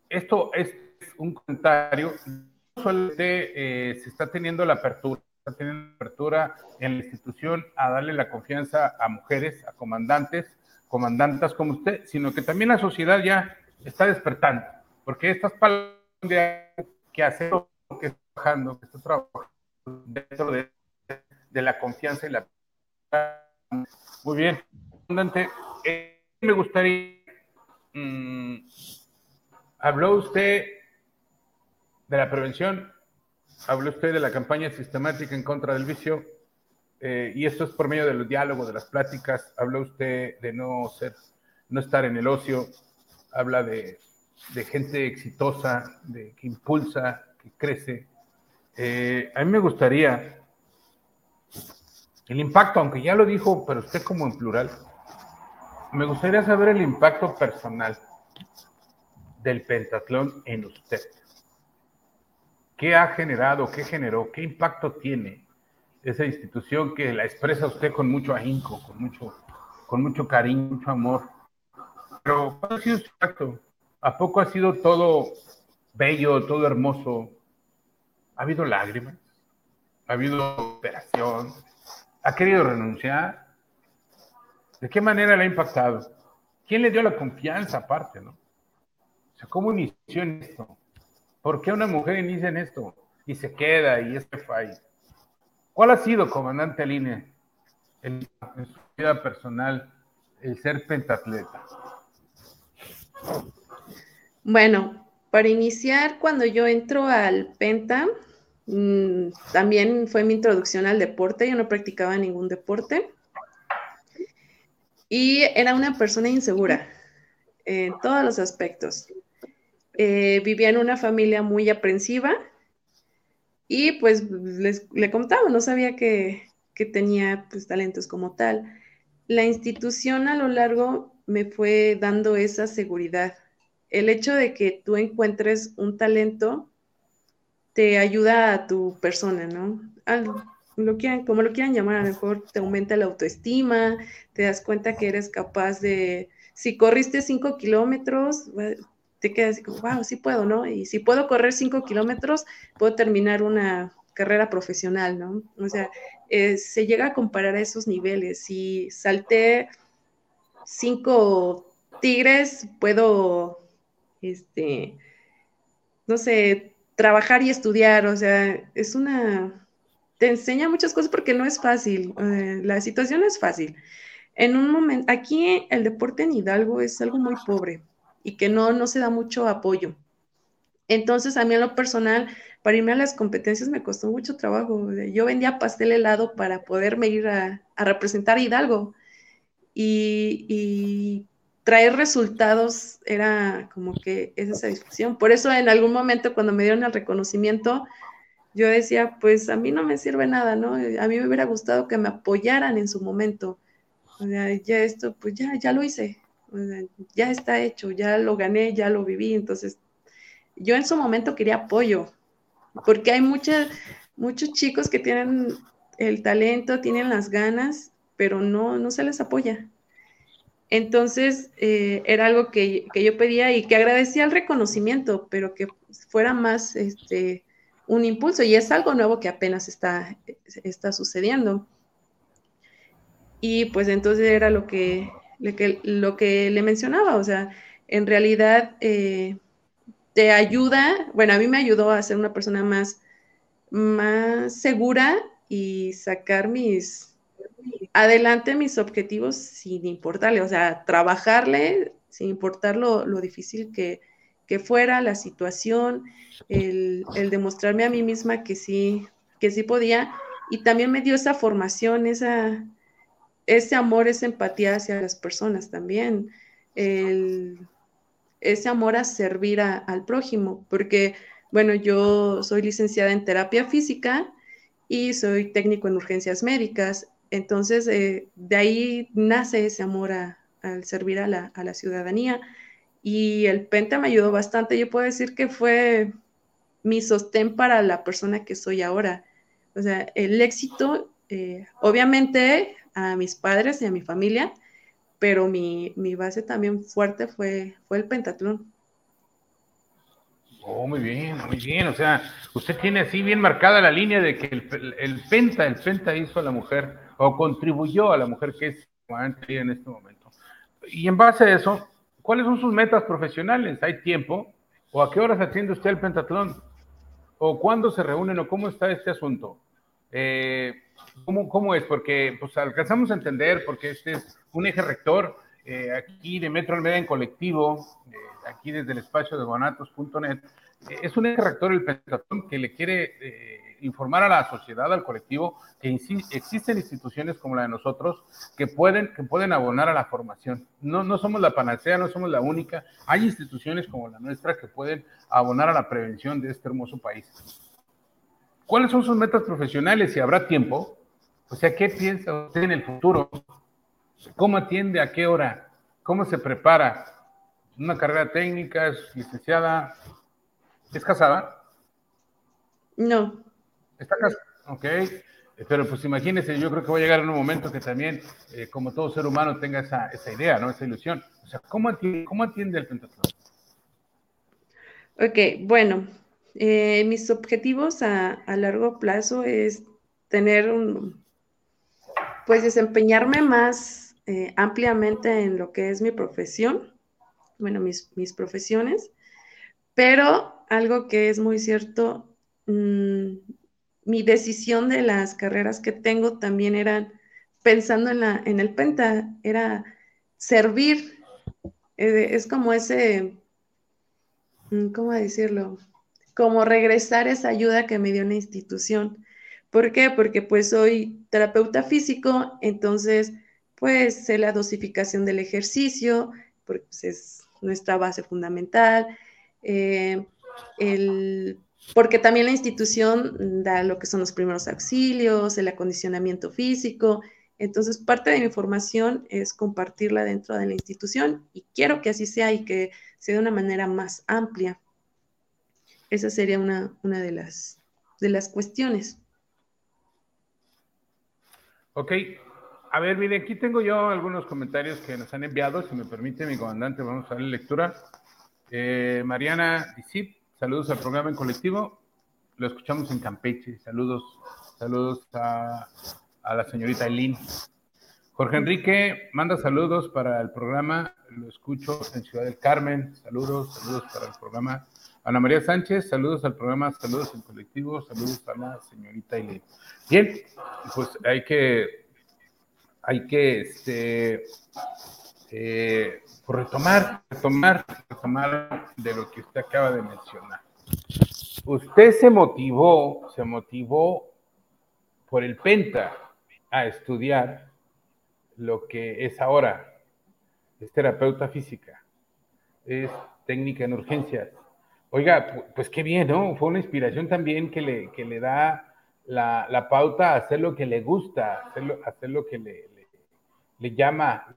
esto es un comentario, no solamente eh, se está teniendo la apertura, está teniendo la apertura en la institución a darle la confianza a mujeres, a comandantes, comandantas como usted, sino que también la sociedad ya está despertando, porque estas palabras que hace que está trabajando, que está trabajando, dentro de, la confianza y la... Muy bien, comandante, eh, me gustaría... Mm, habló usted de la prevención, habló usted de la campaña sistemática en contra del vicio, eh, y esto es por medio del diálogo, de las pláticas, habló usted de no ser, no estar en el ocio, habla de, de gente exitosa, de que impulsa, que crece, eh, a mí me gustaría el impacto, aunque ya lo dijo, pero usted como en plural, me gustaría saber el impacto personal del pentatlón en usted. ¿Qué ha generado, qué generó, qué impacto tiene esa institución que la expresa usted con mucho ahínco, con mucho, con mucho cariño, mucho amor? Pero ¿cuál ha sido su impacto? ¿A poco ha sido todo bello, todo hermoso, ¿Ha habido lágrimas? ¿Ha habido operación? ¿Ha querido renunciar? ¿De qué manera le ha impactado? ¿Quién le dio la confianza aparte, no? ¿cómo inició en esto? ¿Por qué una mujer inicia en esto? Y se queda y es falla. ¿Cuál ha sido, comandante Aline, en su vida personal, el ser pentatleta? Bueno, para iniciar, cuando yo entro al penta, mm, también fue mi introducción al deporte. Yo no practicaba ningún deporte. Y era una persona insegura en todos los aspectos. Eh, vivía en una familia muy aprensiva y pues le contaba, no sabía que, tenía pues, talentos como tal. La institución a lo largo me fue dando esa seguridad. El hecho de que tú encuentres un talento te ayuda a tu persona, ¿no? quieran, como lo quieran llamar, a lo mejor te aumenta la autoestima, te das cuenta que eres capaz de, si corriste cinco kilómetros, te quedas así como, wow, sí puedo, ¿no? Y si puedo correr cinco kilómetros, puedo terminar una carrera profesional, ¿no? O sea, eh, se llega a comparar a esos niveles. Si salté cinco tigres, puedo, este, no sé, trabajar y estudiar, o sea, es una, te enseña muchas cosas porque no es fácil, la situación no es fácil. En un momento, aquí el deporte en Hidalgo es algo muy pobre y que no, no se da mucho apoyo. Entonces, a mí en lo personal, para irme a las competencias me costó mucho trabajo. Yo vendía pastel helado para poderme ir a, representar a Hidalgo. Y, traer resultados era como que esa satisfacción. Por eso en algún momento cuando me dieron el reconocimiento, yo decía, pues a mí no me sirve nada, ¿no? A mí me hubiera gustado que me apoyaran en su momento. O sea, ya esto, pues ya, ya lo hice. ya está hecho, ya lo gané, ya lo viví. Entonces, yo en su momento quería apoyo, porque hay muchos chicos que tienen el talento, tienen las ganas, pero no, no se les apoya. Entonces, eh, era algo que, yo pedía y que agradecía el reconocimiento, pero que fuera más este, un impulso. Y es algo nuevo que apenas está, está sucediendo. Y pues entonces era lo que, lo que, le mencionaba, o sea, en realidad eh, te ayuda, bueno, a mí me ayudó a ser una persona más, más segura y sacar mis, adelante mis objetivos sin importarle, o sea, trabajarle sin importar lo, difícil que, fuera la situación, el, el, demostrarme a mí misma que sí, que sí podía, y también me dio esa formación, esa, ese amor, esa empatía hacia las personas también, ese amor a servir al prójimo, porque, bueno, yo soy licenciada en terapia física y soy técnico en urgencias médicas, entonces eh, de ahí nace ese amor al servir a la, ciudadanía y el Penta me ayudó bastante, yo puedo decir que fue mi sostén para la persona que soy ahora. O sea, el éxito, eh, obviamente a mis padres y a mi familia, pero mi, base también fuerte fue, fue el pentatlón. Oh, muy bien, muy bien. O sea, usted tiene así bien marcada la línea de que el, penta, el penta hizo a la mujer o contribuyó a la mujer que es en este momento. Y en base a eso, ¿cuáles son sus metas profesionales? ¿Hay tiempo? ¿O a qué horas atiende usted el pentatlón? ¿O cuándo se reúnen? ¿O cómo está este asunto? Eh, ¿cómo, ¿cómo, es? Porque pues, alcanzamos a entender, porque este es un eje rector eh, aquí de Metro Almeda en colectivo, eh, aquí desde el espacio de guanatos.net, es un eje rector el Pentatón que le quiere informar a la sociedad, al colectivo, que existen instituciones como la de nosotros que pueden, que pueden abonar a la formación. No, no somos la panacea, no somos la única. Hay instituciones como la nuestra que pueden abonar a la prevención de este hermoso país. ¿Cuáles son sus metas profesionales? Si habrá tiempo. O sea, ¿qué piensa usted en el futuro? ¿Cómo atiende? ¿A qué hora? ¿Cómo se prepara? ¿Una carrera técnica? ¿Es licenciada? ¿Es casada? No. ¿Está casada? Ok. Pero pues imagínese, yo creo que va a llegar en un momento que también, eh, como todo ser humano, tenga esa, idea, ¿no? Esa ilusión. O sea, ¿cómo atiende, cómo atiende el pentatlón? Ok, bueno, eh, mis objetivos a, largo plazo es tener un, pues desempeñarme más eh, ampliamente en lo que es mi profesión, bueno, mis, mis profesiones, Pero algo que es muy cierto, mm, mi decisión de las carreras que tengo también eran pensando en, la, en el Penta, era servir. Eh, es como ese, mm, ¿cómo decirlo? Como regresar esa ayuda que me dio una institución. ¿Por qué? Porque pues soy terapeuta físico, entonces pues sé la dosificación del ejercicio, porque pues, es nuestra base fundamental. Eh, porque también la institución da lo que son los primeros auxilios, el acondicionamiento físico. Entonces, parte de mi formación es compartirla dentro de la institución y quiero que así sea y que sea de una manera más amplia. Esa sería una, una de, las, de las cuestiones. Ok, a ver, mire, aquí tengo yo algunos comentarios que nos han enviado. Si me permite, mi comandante, vamos a darle lectura. Eh, Mariana Isip, saludos al programa en colectivo. Lo escuchamos en Campeche. Saludos, saludos a, la señorita Eileen. Jorge Enrique manda saludos para el programa. Lo escucho en Ciudad del Carmen. Saludos, saludos para el programa. Ana María Sánchez, saludos al programa, saludos en colectivo, saludos a la señorita Eileen. Bien, pues hay que, hay que, este, eh, retomar, retomar, retomar de lo que usted acaba de mencionar. Usted se motivó, se motivó por el Penta a estudiar lo que es ahora, es terapeuta física, es técnica en urgencias. Oiga, pues qué bien, ¿no? Fue una inspiración también que le, que le da la, pauta a hacer lo que le gusta, hacer hacer lo que le, le, llama.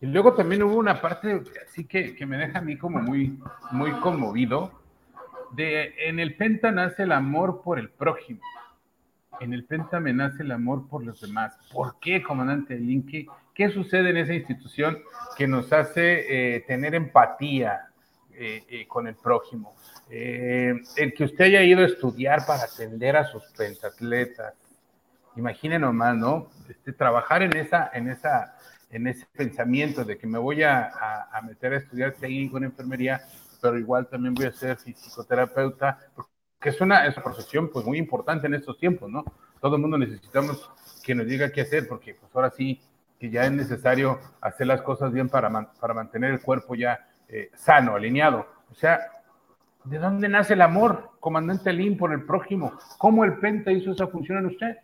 Y luego también hubo una parte así que, que, me deja a mí como muy, muy conmovido. De, en el Penta nace el amor por el prójimo. En el Penta me nace el amor por los demás. ¿Por qué, comandante Linky? ¿Qué sucede en esa institución que nos hace eh, tener empatía eh, eh, con el prójimo? El que usted haya ido a estudiar para atender a sus pentatletas, imagine nomás, ¿no? Este, trabajar en esa, en esa, en ese pensamiento de que me voy a, meter a estudiar técnico en enfermería, pero igual también voy a ser psicoterapeuta, que es una, es profesión pues muy importante en estos tiempos, ¿no? Todo el mundo necesitamos que nos diga qué hacer, porque pues ahora sí que ya es necesario hacer las cosas bien para, para mantener el cuerpo ya eh, sano, alineado. O sea, ¿De dónde nace el amor, comandante Lin, por el prójimo? ¿Cómo el Penta hizo esa función en usted?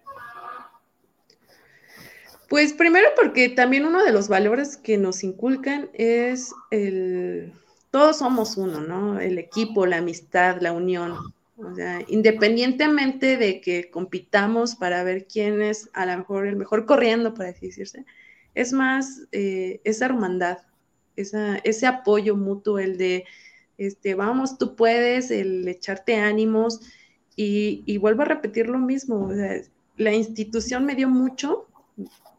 Pues primero porque también uno de los valores que nos inculcan es el, todos somos uno, ¿no? El equipo, la amistad, la unión. O sea, independientemente de que compitamos para ver quién es a lo mejor el mejor corriendo, para decirse, es más eh, esa hermandad, ese apoyo mutuo, el de este, vamos, tú puedes, el echarte ánimos y, vuelvo a repetir lo mismo, la institución me dio mucho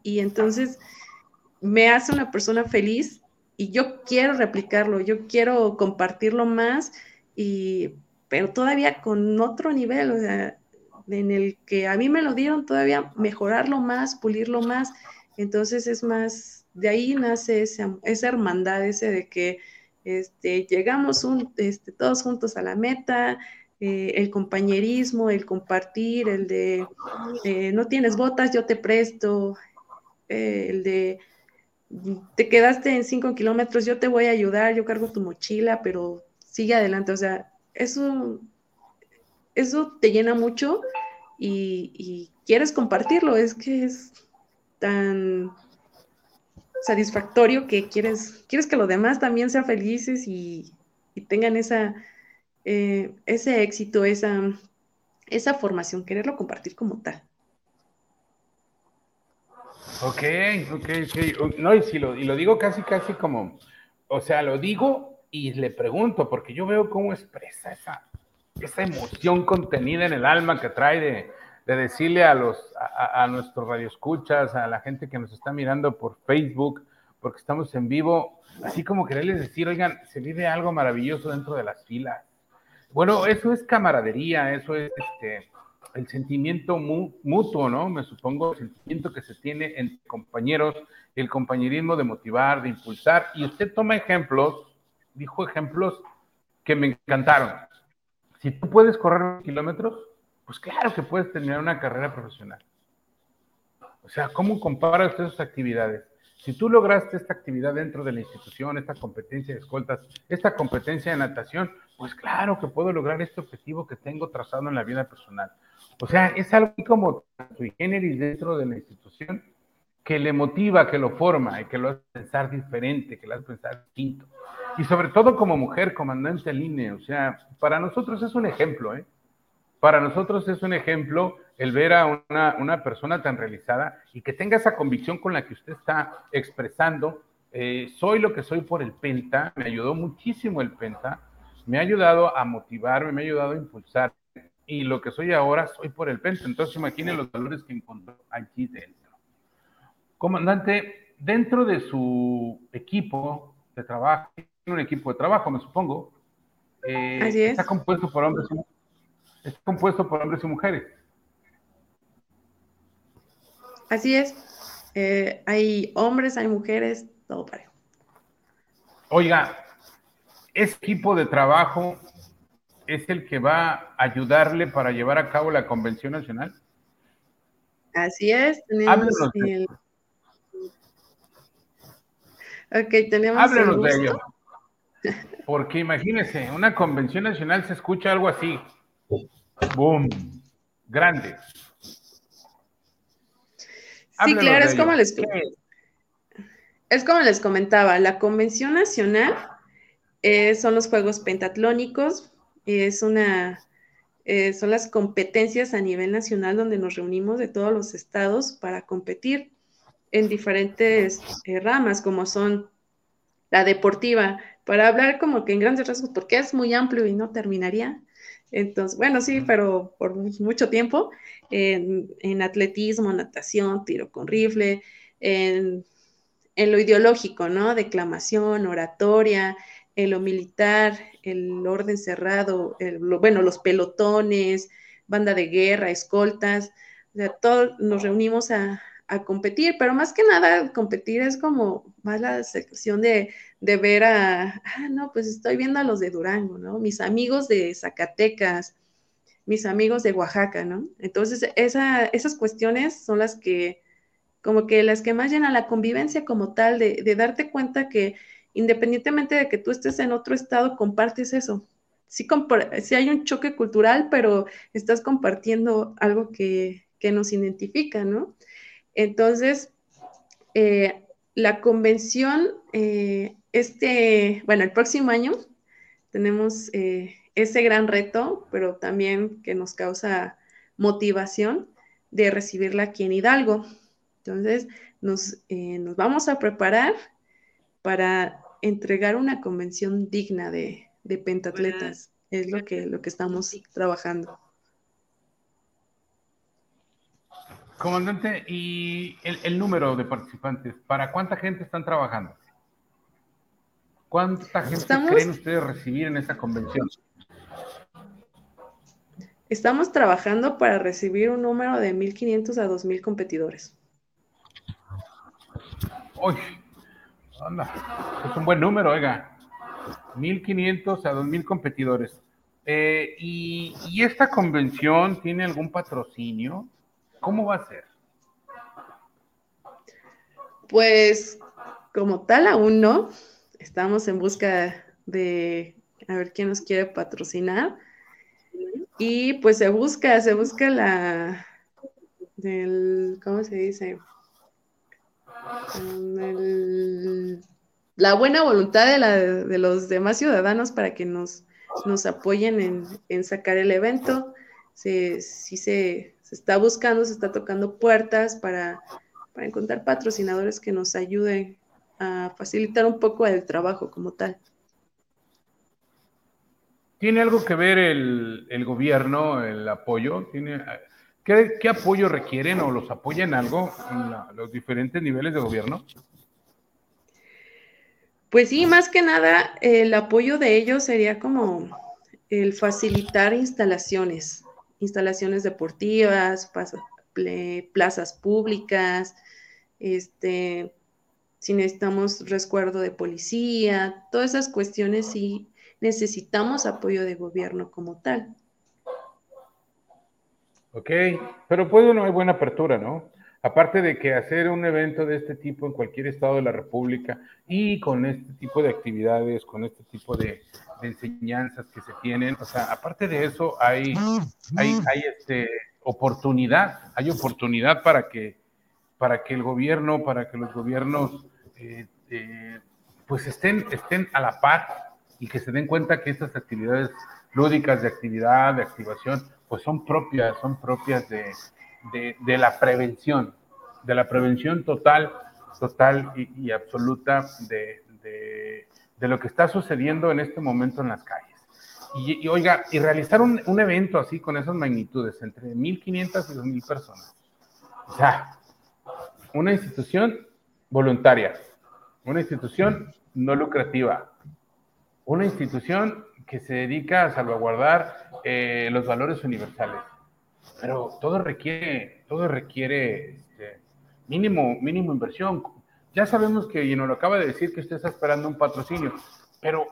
y entonces me hace una persona feliz y yo quiero replicarlo, yo quiero compartirlo más y pero todavía con otro nivel, o sea, en el que a mí me lo dieron todavía mejorarlo más, pulirlo más. Entonces es más, de ahí nace esa, esa hermandad, ese de que este, llegamos este, todos juntos a la meta, eh, el compañerismo, el compartir, el de eh, no tienes botas, yo te presto, eh, el de te quedaste en cinco kilómetros, yo te voy a ayudar, yo cargo tu mochila, pero sigue adelante. O sea, eso, eso te llena mucho y, y quieres compartirlo, es que es tan satisfactorio que quieres, quieres que los demás también sean felices y, tengan esa, eh, ese éxito, esa, esa formación, quererlo compartir como tal. Ok, ok, ok. No, y, si lo, y lo digo casi, casi como, o sea, lo digo y le pregunto, porque yo veo cómo expresa esa, esa emoción contenida en el alma que trae de, de decirle a los a, a, nuestros radioescuchas, a la gente que nos está mirando por Facebook, porque estamos en vivo, así como quererles decir, oigan, se vive algo maravilloso dentro de las filas. Bueno, eso es camaradería, eso es este, el sentimiento mutuo, ¿no? Me supongo el sentimiento que se tiene entre compañeros, el compañerismo de motivar, de impulsar. Y usted toma ejemplos, dijo ejemplos que me encantaron. Si tú puedes correr kilómetros, pues claro que puedes terminar una carrera profesional. O sea, ¿cómo comparas esas actividades? Si tú lograste esta actividad dentro de la institución, esta competencia de escoltas, esta competencia de natación, pues claro que puedo lograr este objetivo que tengo trazado en la vida personal. O sea, es algo como sui generis dentro de la institución que le motiva, que lo forma y que lo hace pensar diferente, que lo hace pensar distinto. Y sobre todo como mujer, comandante línea, o sea, para nosotros es un ejemplo, ¿eh? Para nosotros es un ejemplo el ver a una, una persona tan realizada y que tenga esa convicción con la que usted está expresando. Eh, soy lo que soy por el Penta, me ayudó muchísimo el Penta, me ha ayudado a motivarme, me ha ayudado a impulsar. Y lo que soy ahora soy por el Penta. Entonces imaginen los valores que encontró allí dentro. Comandante, dentro de su equipo de trabajo, un equipo de trabajo, me supongo, eh, está compuesto por hombres y, está compuesto por hombres y mujeres. Así es. Eh, hay hombres, hay mujeres, todo parejo. Oiga, ese equipo de trabajo es el que va a ayudarle para llevar a cabo la Convención Nacional. Así es, tenemos el... Ok, tenemos Háblenos de ello. <laughs> Porque imagínese, una convención nacional se escucha algo así. Boom. Grande. Sí, claro, es como les es como les comentaba, la convención nacional eh, son los juegos pentatlónicos, es una eh, son las competencias a nivel nacional donde nos reunimos de todos los estados para competir en diferentes eh, ramas, como son la deportiva, para hablar como que en grandes rasgos, porque es muy amplio y no terminaría. Entonces, bueno, sí, pero por mucho tiempo, en, atletismo, natación, tiro con rifle, en, lo ideológico, ¿no? Declamación, oratoria, en lo militar, el orden cerrado, bueno, los pelotones, banda de guerra, escoltas, o sea, todos nos reunimos a, a competir, pero más que nada competir es como más la sección de, ver a, ah, no, pues estoy viendo a los de Durango, ¿no? Mis amigos de Zacatecas, mis amigos de Oaxaca, ¿no? Entonces, esa, esas cuestiones son las que, como que las que más llenan la convivencia como tal, de, de darte cuenta que independientemente de que tú estés en otro estado, compartes eso. Sí, hay un choque cultural, pero estás compartiendo algo que, que nos identifica, ¿no? Entonces, eh, la convención, eh, este, bueno, el próximo año tenemos eh, ese gran reto, pero también que nos causa motivación de recibirla aquí en Hidalgo. Entonces, nos, vamos a preparar para entregar una convención digna de, de pentatletas. Es lo que, lo que estamos trabajando. Comandante, ¿y el, número de participantes? ¿Para cuánta gente están trabajando? ¿Cuánta gente creen ustedes recibir en esta convención? Estamos trabajando para recibir un número de 1.500 a 2.000 competidores. Uy, anda, es un buen número, oiga. 1.500 a 2.000 competidores. Eh, y, ¿Y esta convención tiene algún patrocinio? ¿Cómo va a ser? Pues como tal aún no. Estamos en busca de a ver quién nos quiere patrocinar. Y pues se busca, se busca la del, ¿cómo se dice? La buena voluntad de, la, de, los demás ciudadanos para que nos, nos apoyen en, sacar el evento. Si se, se está buscando, se está tocando puertas para, encontrar patrocinadores que nos ayuden a facilitar un poco el trabajo como tal. ¿Tiene algo que ver el, gobierno, el apoyo? ¿Tiene, ¿qué, apoyo requieren o los apoyan algo en los diferentes niveles de gobierno? Pues sí, más que nada, el apoyo de ellos sería como el facilitar instalaciones, instalaciones deportivas, plazas públicas, este, si necesitamos resguardo de policía, todas esas cuestiones sí, necesitamos apoyo de gobierno como tal. Ok, pero pues no hay buena apertura, ¿no? Aparte de que hacer un evento de este tipo en cualquier estado de la República y con este tipo de actividades, con este tipo de, enseñanzas que se tienen, o sea, aparte de eso hay, hay, hay este, oportunidad, hay oportunidad para que, para que el gobierno, para que los gobiernos eh, eh, pues estén, estén a la par y que se den cuenta que estas actividades lúdicas de actividad, de activación, pues son propias, son propias de, de, la prevención, de la prevención total, total y, absoluta de, de, lo que está sucediendo en este momento en las calles. Y, oiga, y realizar un, un, evento así con esas magnitudes, entre 1.500 y 2.000 personas. O sea, una institución voluntaria, una institución no lucrativa, una institución que se dedica a salvaguardar eh, los valores universales. Pero todo requiere, todo requiere este, mínimo, mínimo inversión. Ya sabemos que, y nos lo acaba de decir, que usted está esperando un patrocinio, pero,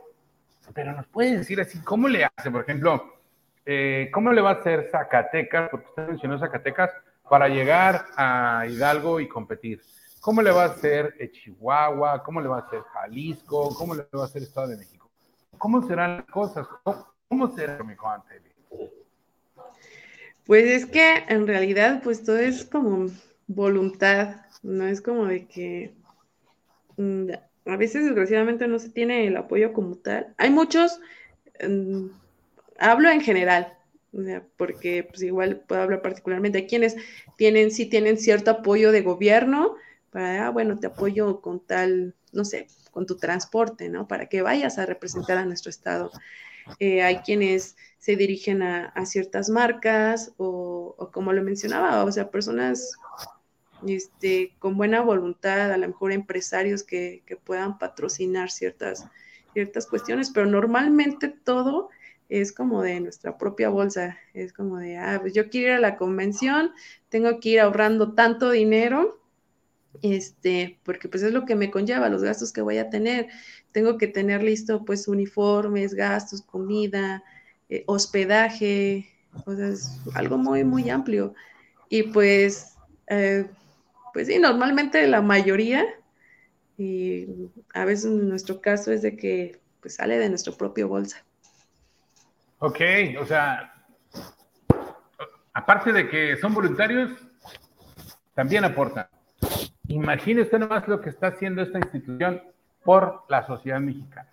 pero nos puede decir así, ¿cómo le hace? Por ejemplo, eh, ¿cómo le va a hacer Zacatecas, porque usted mencionó Zacatecas, para llegar a Hidalgo y competir? ¿Cómo le va a hacer Chihuahua? ¿Cómo le va a hacer Jalisco? ¿Cómo le va a hacer Estado de México? ¿Cómo serán las cosas? ¿Cómo, mi Pues es que en realidad, pues todo es como voluntad, no es como de que mm, a veces desgraciadamente no se tiene el apoyo como tal. Hay muchos, mm, hablo en general, porque pues igual puedo hablar particularmente de quienes tienen, sí tienen cierto apoyo de gobierno, para, ah, bueno, te apoyo con tal, no sé, con tu transporte, ¿no? Para que vayas a representar a nuestro estado. Eh, hay quienes se dirigen a, ciertas marcas o, como lo mencionaba, o sea, personas este, con buena voluntad, a lo mejor empresarios que, puedan patrocinar ciertas, ciertas cuestiones, pero normalmente todo es como de nuestra propia bolsa, es como de, ah, pues yo quiero ir a la convención, tengo que ir ahorrando tanto dinero este, porque pues es lo que me conlleva, los gastos que voy a tener. Tengo que tener listo pues uniformes, gastos, comida, eh, hospedaje, o sea, es algo muy, muy amplio. Y pues, eh, pues sí, normalmente la mayoría, y a veces en nuestro caso es de que pues sale de nuestro propio bolsa. Ok, o sea, aparte de que son voluntarios, también aportan. Imagínese nomás lo que está haciendo esta institución por la sociedad mexicana.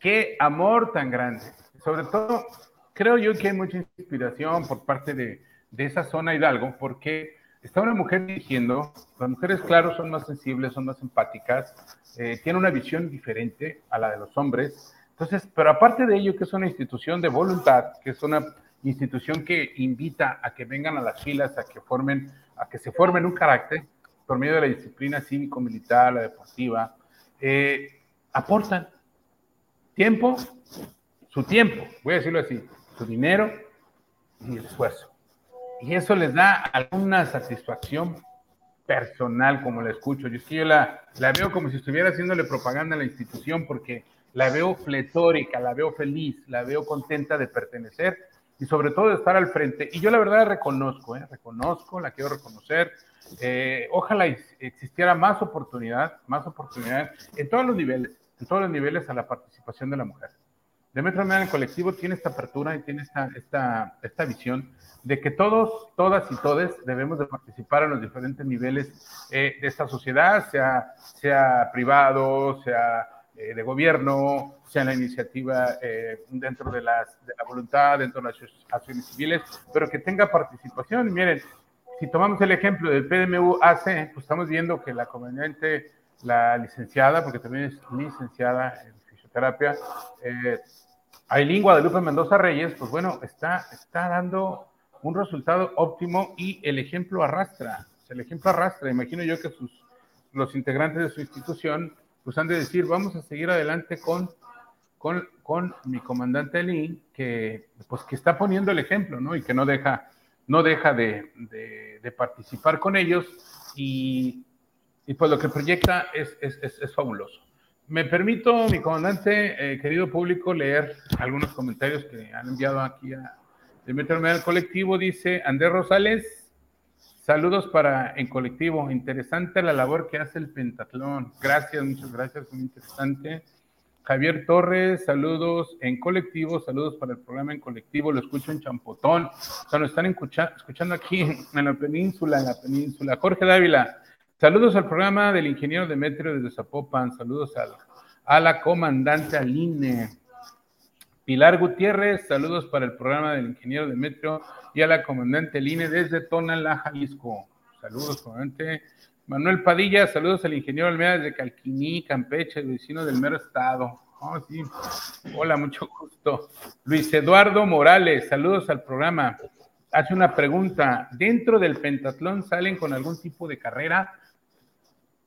Qué amor tan grande. Sobre todo, creo yo que hay mucha inspiración por parte de, esa zona Hidalgo, porque está una mujer dirigiendo, las mujeres, claro, son más sensibles, son más empáticas, eh, tiene una visión diferente a la de los hombres. Entonces, pero aparte de ello, que es una institución de voluntad, que es una institución que invita a que vengan a las filas, a que formen, a que se formen un carácter, por medio de la disciplina cívico-militar, la deportiva, eh, aportan tiempo, su tiempo, voy a decirlo así, su dinero y el esfuerzo. Y eso les da alguna satisfacción personal, como la escucho. Yo es que la, la veo como si estuviera haciéndole propaganda a la institución porque la veo fletórica, la veo feliz, la veo contenta de pertenecer y sobre todo de estar al frente. Y yo la verdad reconozco, ¿eh? reconozco, la quiero reconocer. Eh, ojalá existiera más oportunidad, más oportunidad en todos los niveles, en todos los niveles a la participación de la mujer. Demetrio Metro el colectivo tiene esta apertura y tiene esta, esta, esta visión de que todos, todas y todes debemos de participar en los diferentes niveles eh, de esta sociedad, sea, sea privado, sea eh, de gobierno, sea la iniciativa dentro de, las, de la voluntad, dentro de las acciones civiles, pero que tenga participación. Y miren, si tomamos el ejemplo del PDMU AC, pues estamos viendo que la conveniente, la licenciada, porque también es licenciada en fisioterapia, eh, Ailín Guadalupe Mendoza Reyes, pues bueno, está, está dando un resultado óptimo y el ejemplo arrastra. El ejemplo arrastra. Imagino yo que sus, los integrantes de su institución pues han de decir, vamos a seguir adelante con, con, con mi comandante Elín, que, pues, que está poniendo el ejemplo, ¿no? Y que no deja, no deja de, de, participar con ellos y, y, pues lo que proyecta es, es, es, fabuloso. me permito, mi comandante, eh, querido público, leer algunos comentarios que han enviado aquí a Demetrio Almeida Colectivo. Dice Andrés Rosales, saludos para en colectivo. Interesante la labor que hace el pentatlón. Gracias, muchas gracias, muy interesante. Javier Torres, saludos en colectivo, saludos para el programa en colectivo, lo escucho en Champotón, o sea, nos están escuchando aquí <laughs> en la península, en la península. Jorge Dávila, saludos al programa del ingeniero Demetrio desde Zapopan, saludos a la comandante Aline. Pilar Gutiérrez, saludos para el programa del ingeniero Demetrio y a la comandante Aline desde Tonalá, Jalisco. Saludos, comandante. Manuel Padilla, saludos al ingeniero Almeida de Calquiní, Campeche, vecino del mero estado. Oh, sí. Hola, mucho gusto. Luis Eduardo Morales, saludos al programa. Hace una pregunta. ¿Dentro del pentatlón salen con algún tipo de carrera?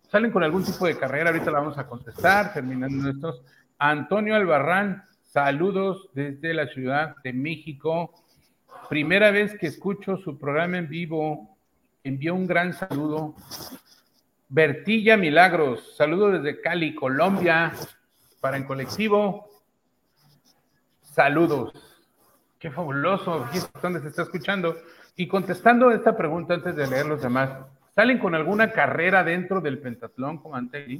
¿Salen con algún tipo de carrera? Ahorita la vamos a contestar, terminando estos. Antonio Albarrán, saludos desde la Ciudad de México. Primera vez que escucho su programa en vivo. Envío un gran saludo Bertilla Milagros, saludo desde Cali, Colombia, para en colectivo. Saludos. Qué fabuloso, dónde se está escuchando. Y contestando esta pregunta antes de leer los demás, ¿salen con alguna carrera dentro del pentatlón, comandante?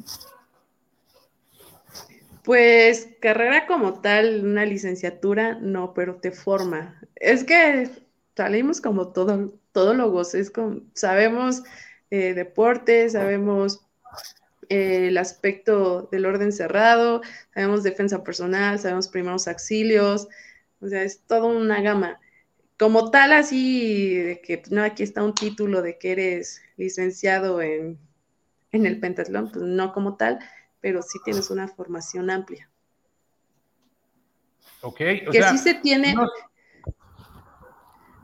Pues carrera como tal, una licenciatura, no, pero te forma. Es que salimos como todo, todólogos, es como, sabemos eh, deporte, sabemos eh, el aspecto del orden cerrado, sabemos defensa personal, sabemos primeros auxilios, o sea, es toda una gama. Como tal, así de que pues, no, aquí está un título de que eres licenciado en, el pentatlón, pues no como tal, pero sí tienes una formación amplia. Ok, o que sí se tiene,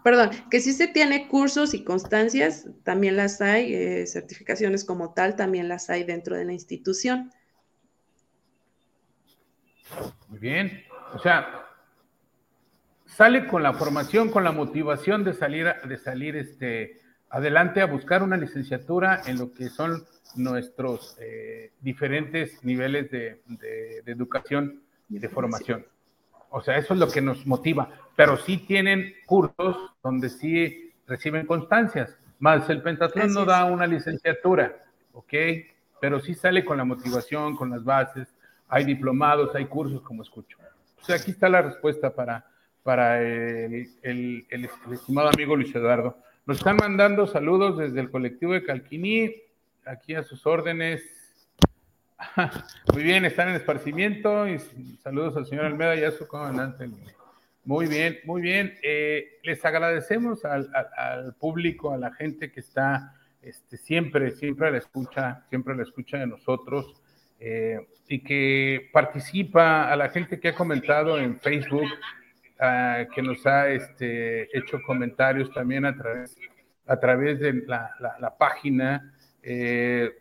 perdón, que si se tiene cursos y constancias, también las hay, eh, certificaciones como tal, también las hay dentro de la institución. Muy bien, o sea, sale con la formación, con la motivación de salir, de salir este, adelante a buscar una licenciatura en lo que son nuestros eh, diferentes niveles de, de educación y de formación. O sea, eso es lo que nos motiva. Pero sí tienen cursos donde sí reciben constancias. Más el pentatlón no da una licenciatura, ¿ok? Pero sí sale con la motivación, con las bases. Hay diplomados, hay cursos, como escucho. O sea, aquí está la respuesta para, para el, el, el estimado amigo Luis Eduardo. Nos están mandando saludos desde el colectivo de Calquiní, aquí a sus órdenes. <laughs> Muy bien, están en esparcimiento y saludos al señor Almeda y a su comandante. Muy bien, muy bien. Eh, les agradecemos al, público, a la gente que está este, siempre, siempre a la escucha, siempre a la escucha de nosotros eh, y que participa, a la gente que ha comentado en Facebook, que nos ha este, hecho comentarios también a través, a través de la, página. Eh,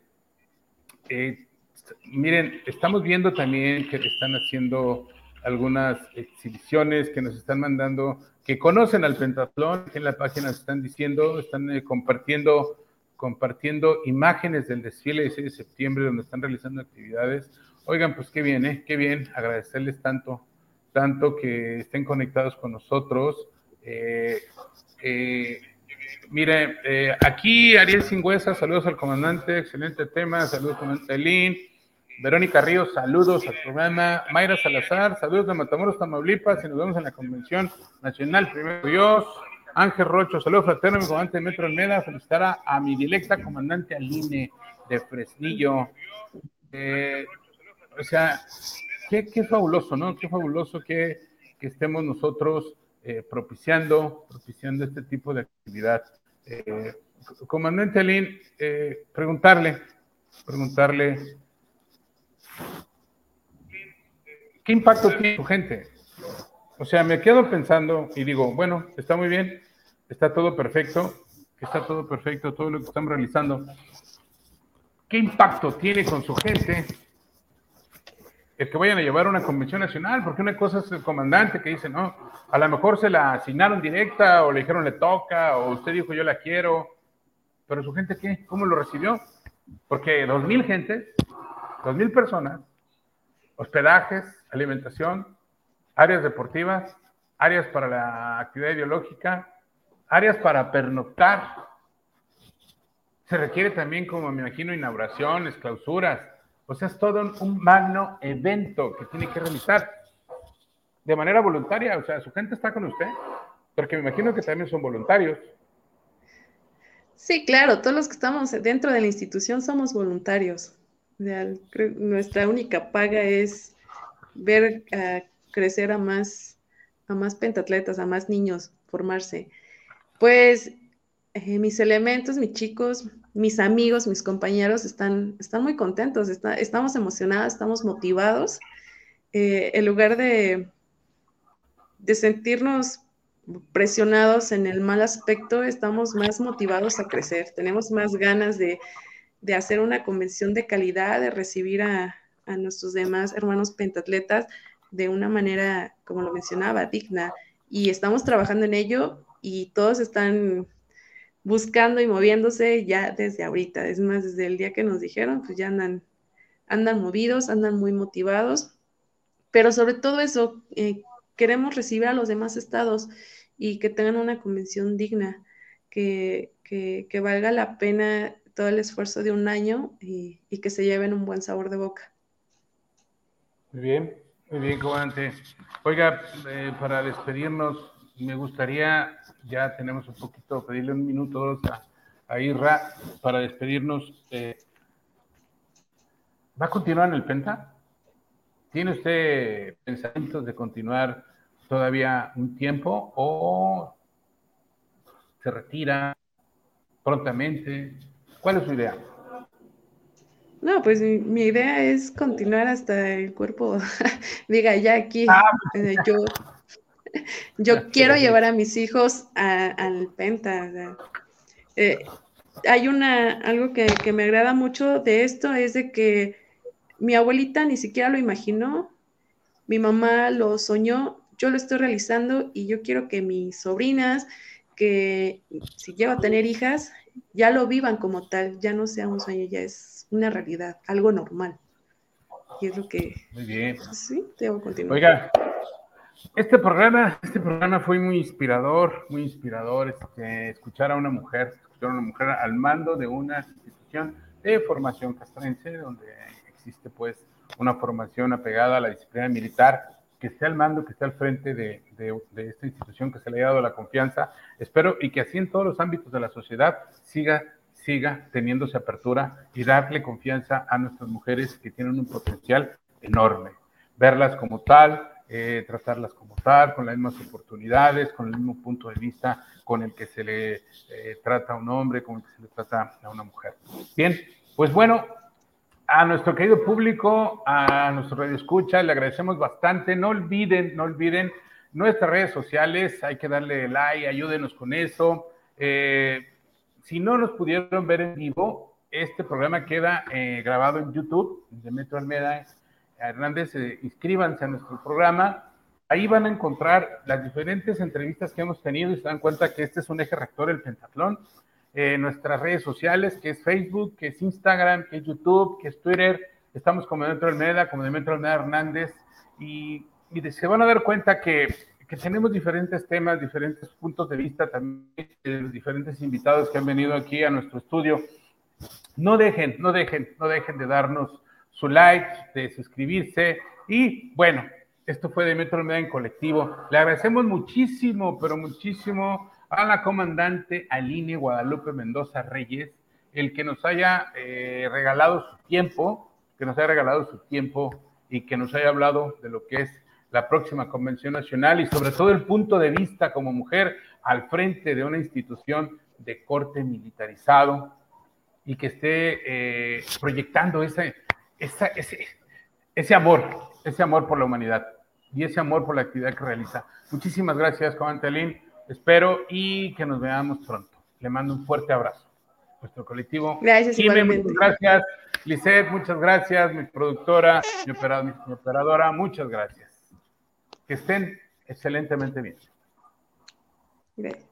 miren, estamos viendo también que están haciendo algunas exhibiciones que nos están mandando, que conocen al pentatlón, que en la página están diciendo, están eh, compartiendo, compartiendo imágenes del desfile de 6 de septiembre donde están realizando actividades. Oigan, pues qué bien, ¿eh? Qué bien, agradecerles tanto, tanto que estén conectados con nosotros. Eh, eh, mire, aquí Ariel Singüesa, saludos al comandante, excelente tema, saludos comandante Lin. Verónica Ríos, saludos al programa. Mayra Salazar, saludos de Matamoros, Tamaulipas, y nos vemos en la Convención Nacional. Primero Dios. Ángel Rocho, saludos fraterno, mi comandante de Metro Almeda, felicitar a, mi directa comandante Aline de Fresnillo. Eh, o sea, qué, fabuloso, ¿no? Qué fabuloso que, estemos nosotros eh, propiciando, propiciando este tipo de actividad. Eh, comandante Aline, preguntarle, preguntarle ¿Qué impacto tiene su gente? O sea, me quedo pensando y digo, bueno, está muy bien, está todo perfecto, está todo perfecto, todo lo que están realizando. ¿Qué impacto tiene con su gente el que vayan a llevar una convención nacional? Porque una cosa es el comandante que dice, no, a lo mejor se la asignaron directa o le dijeron le toca o usted dijo yo la quiero, pero su gente qué, ¿cómo lo recibió? Porque dos mil gentes, dos mil personas hospedajes, alimentación, áreas deportivas, áreas para la actividad biológica, áreas para pernoctar. Se requiere también, como me imagino, inauguraciones, clausuras. O sea, es todo un magno evento que tiene que realizar de manera voluntaria. O sea, su gente está con usted, porque me imagino que también son voluntarios. Sí, claro, todos los que estamos dentro de la institución somos voluntarios. Nuestra única paga es ver crecer a más, a más pentatletas, a más niños, formarse. Pues eh, mis elementos, mis chicos, mis amigos, mis compañeros están, están muy contentos, estamos emocionados, estamos motivados. Eh, en lugar de, de sentirnos presionados en el mal aspecto, estamos más motivados a crecer, tenemos más ganas de, hacer una convención de calidad, de recibir a, nuestros demás hermanos pentatletas de una manera, como lo mencionaba, digna. Y estamos trabajando en ello y todos están buscando y moviéndose ya desde ahorita. Es más, desde el día que nos dijeron, pues ya andan, andan movidos, andan muy motivados. Pero sobre todo eso, eh, queremos recibir a los demás estados y que tengan una convención digna, que, valga la pena todo el esfuerzo de un año y, que se lleven un buen sabor de boca. Muy bien, muy bien, comandante. Oiga, eh, para despedirnos, me gustaría, ya tenemos un poquito, pedirle un minuto a, a Irra para despedirnos. Eh, ¿Va a continuar en el Penta? ¿Tiene usted pensamientos de continuar todavía un tiempo o se retira prontamente? ¿Cuál es su idea? No, pues mi, idea es continuar hasta el cuerpo <laughs> diga ya aquí. Ah, pues. eh, yo <laughs> yo quiero llevar a mis hijos al Penta. Eh, hay una algo que, que me agrada mucho de esto es de que mi abuelita ni siquiera lo imaginó, mi mamá lo soñó yo lo estoy realizando y yo quiero que mis sobrinas, que si llevo a tener hijas, ya lo vivan como tal, ya no sea un sueño, ya es una realidad, algo normal. Y es lo que... Muy bien. Sí, debo continuar. Oiga, este programa, este programa fue muy inspirador, muy inspirador, este, escuchar a una mujer, escuchar a una mujer al mando de una institución de formación castrense, donde existe pues una formación apegada a la disciplina militar, que esté al mando, que esté al frente de, esta institución que se le ha dado la confianza. Espero y que así en todos los ámbitos de la sociedad siga, siga teniéndose apertura y darle confianza a nuestras mujeres que tienen un potencial enorme. Verlas como tal, eh, tratarlas como tal, con las mismas oportunidades, con el mismo punto de vista con el que se le eh, trata a un hombre, con el que se le trata a una mujer. Bien, pues bueno, a nuestro querido público, a nuestro radio escucha, le agradecemos bastante. No olviden, no olviden nuestras redes sociales, hay que darle like, ayúdenos con eso. Eh, si no nos pudieron ver en vivo, este programa queda eh, grabado en YouTube, de Metro Almeda Hernández. Eh, inscríbanse a nuestro programa. Ahí van a encontrar las diferentes entrevistas que hemos tenido y se dan cuenta que este es un eje rector del pentatlón eh, nuestras redes sociales, que es Facebook, que es Instagram, que es YouTube, que es Twitter. Estamos como Metro Almeda, como de Metro Almeda Hernández, y, se van a dar cuenta que, que, tenemos diferentes temas, diferentes puntos de vista también, de los diferentes invitados que han venido aquí a nuestro estudio. No dejen, no dejen, no dejen de darnos su like, de suscribirse, y bueno, esto fue de Metro Almeda en colectivo. Le agradecemos muchísimo, pero muchísimo a la comandante Aline Guadalupe Mendoza Reyes, el que nos haya eh, regalado su tiempo, que nos haya regalado su tiempo y que nos haya hablado de lo que es la próxima Convención Nacional y sobre todo el punto de vista como mujer al frente de una institución de corte militarizado y que esté eh, proyectando ese, ese, ese amor, ese amor por la humanidad y ese amor por la actividad que realiza. Muchísimas gracias, comandante Aline. Espero y que nos veamos pronto. Le mando un fuerte abrazo. Nuestro colectivo. Gracias, igualmente. gracias. Lisette, muchas gracias. Mi productora, mi, operadora, muchas gracias. Que estén excelentemente bien. Gracias.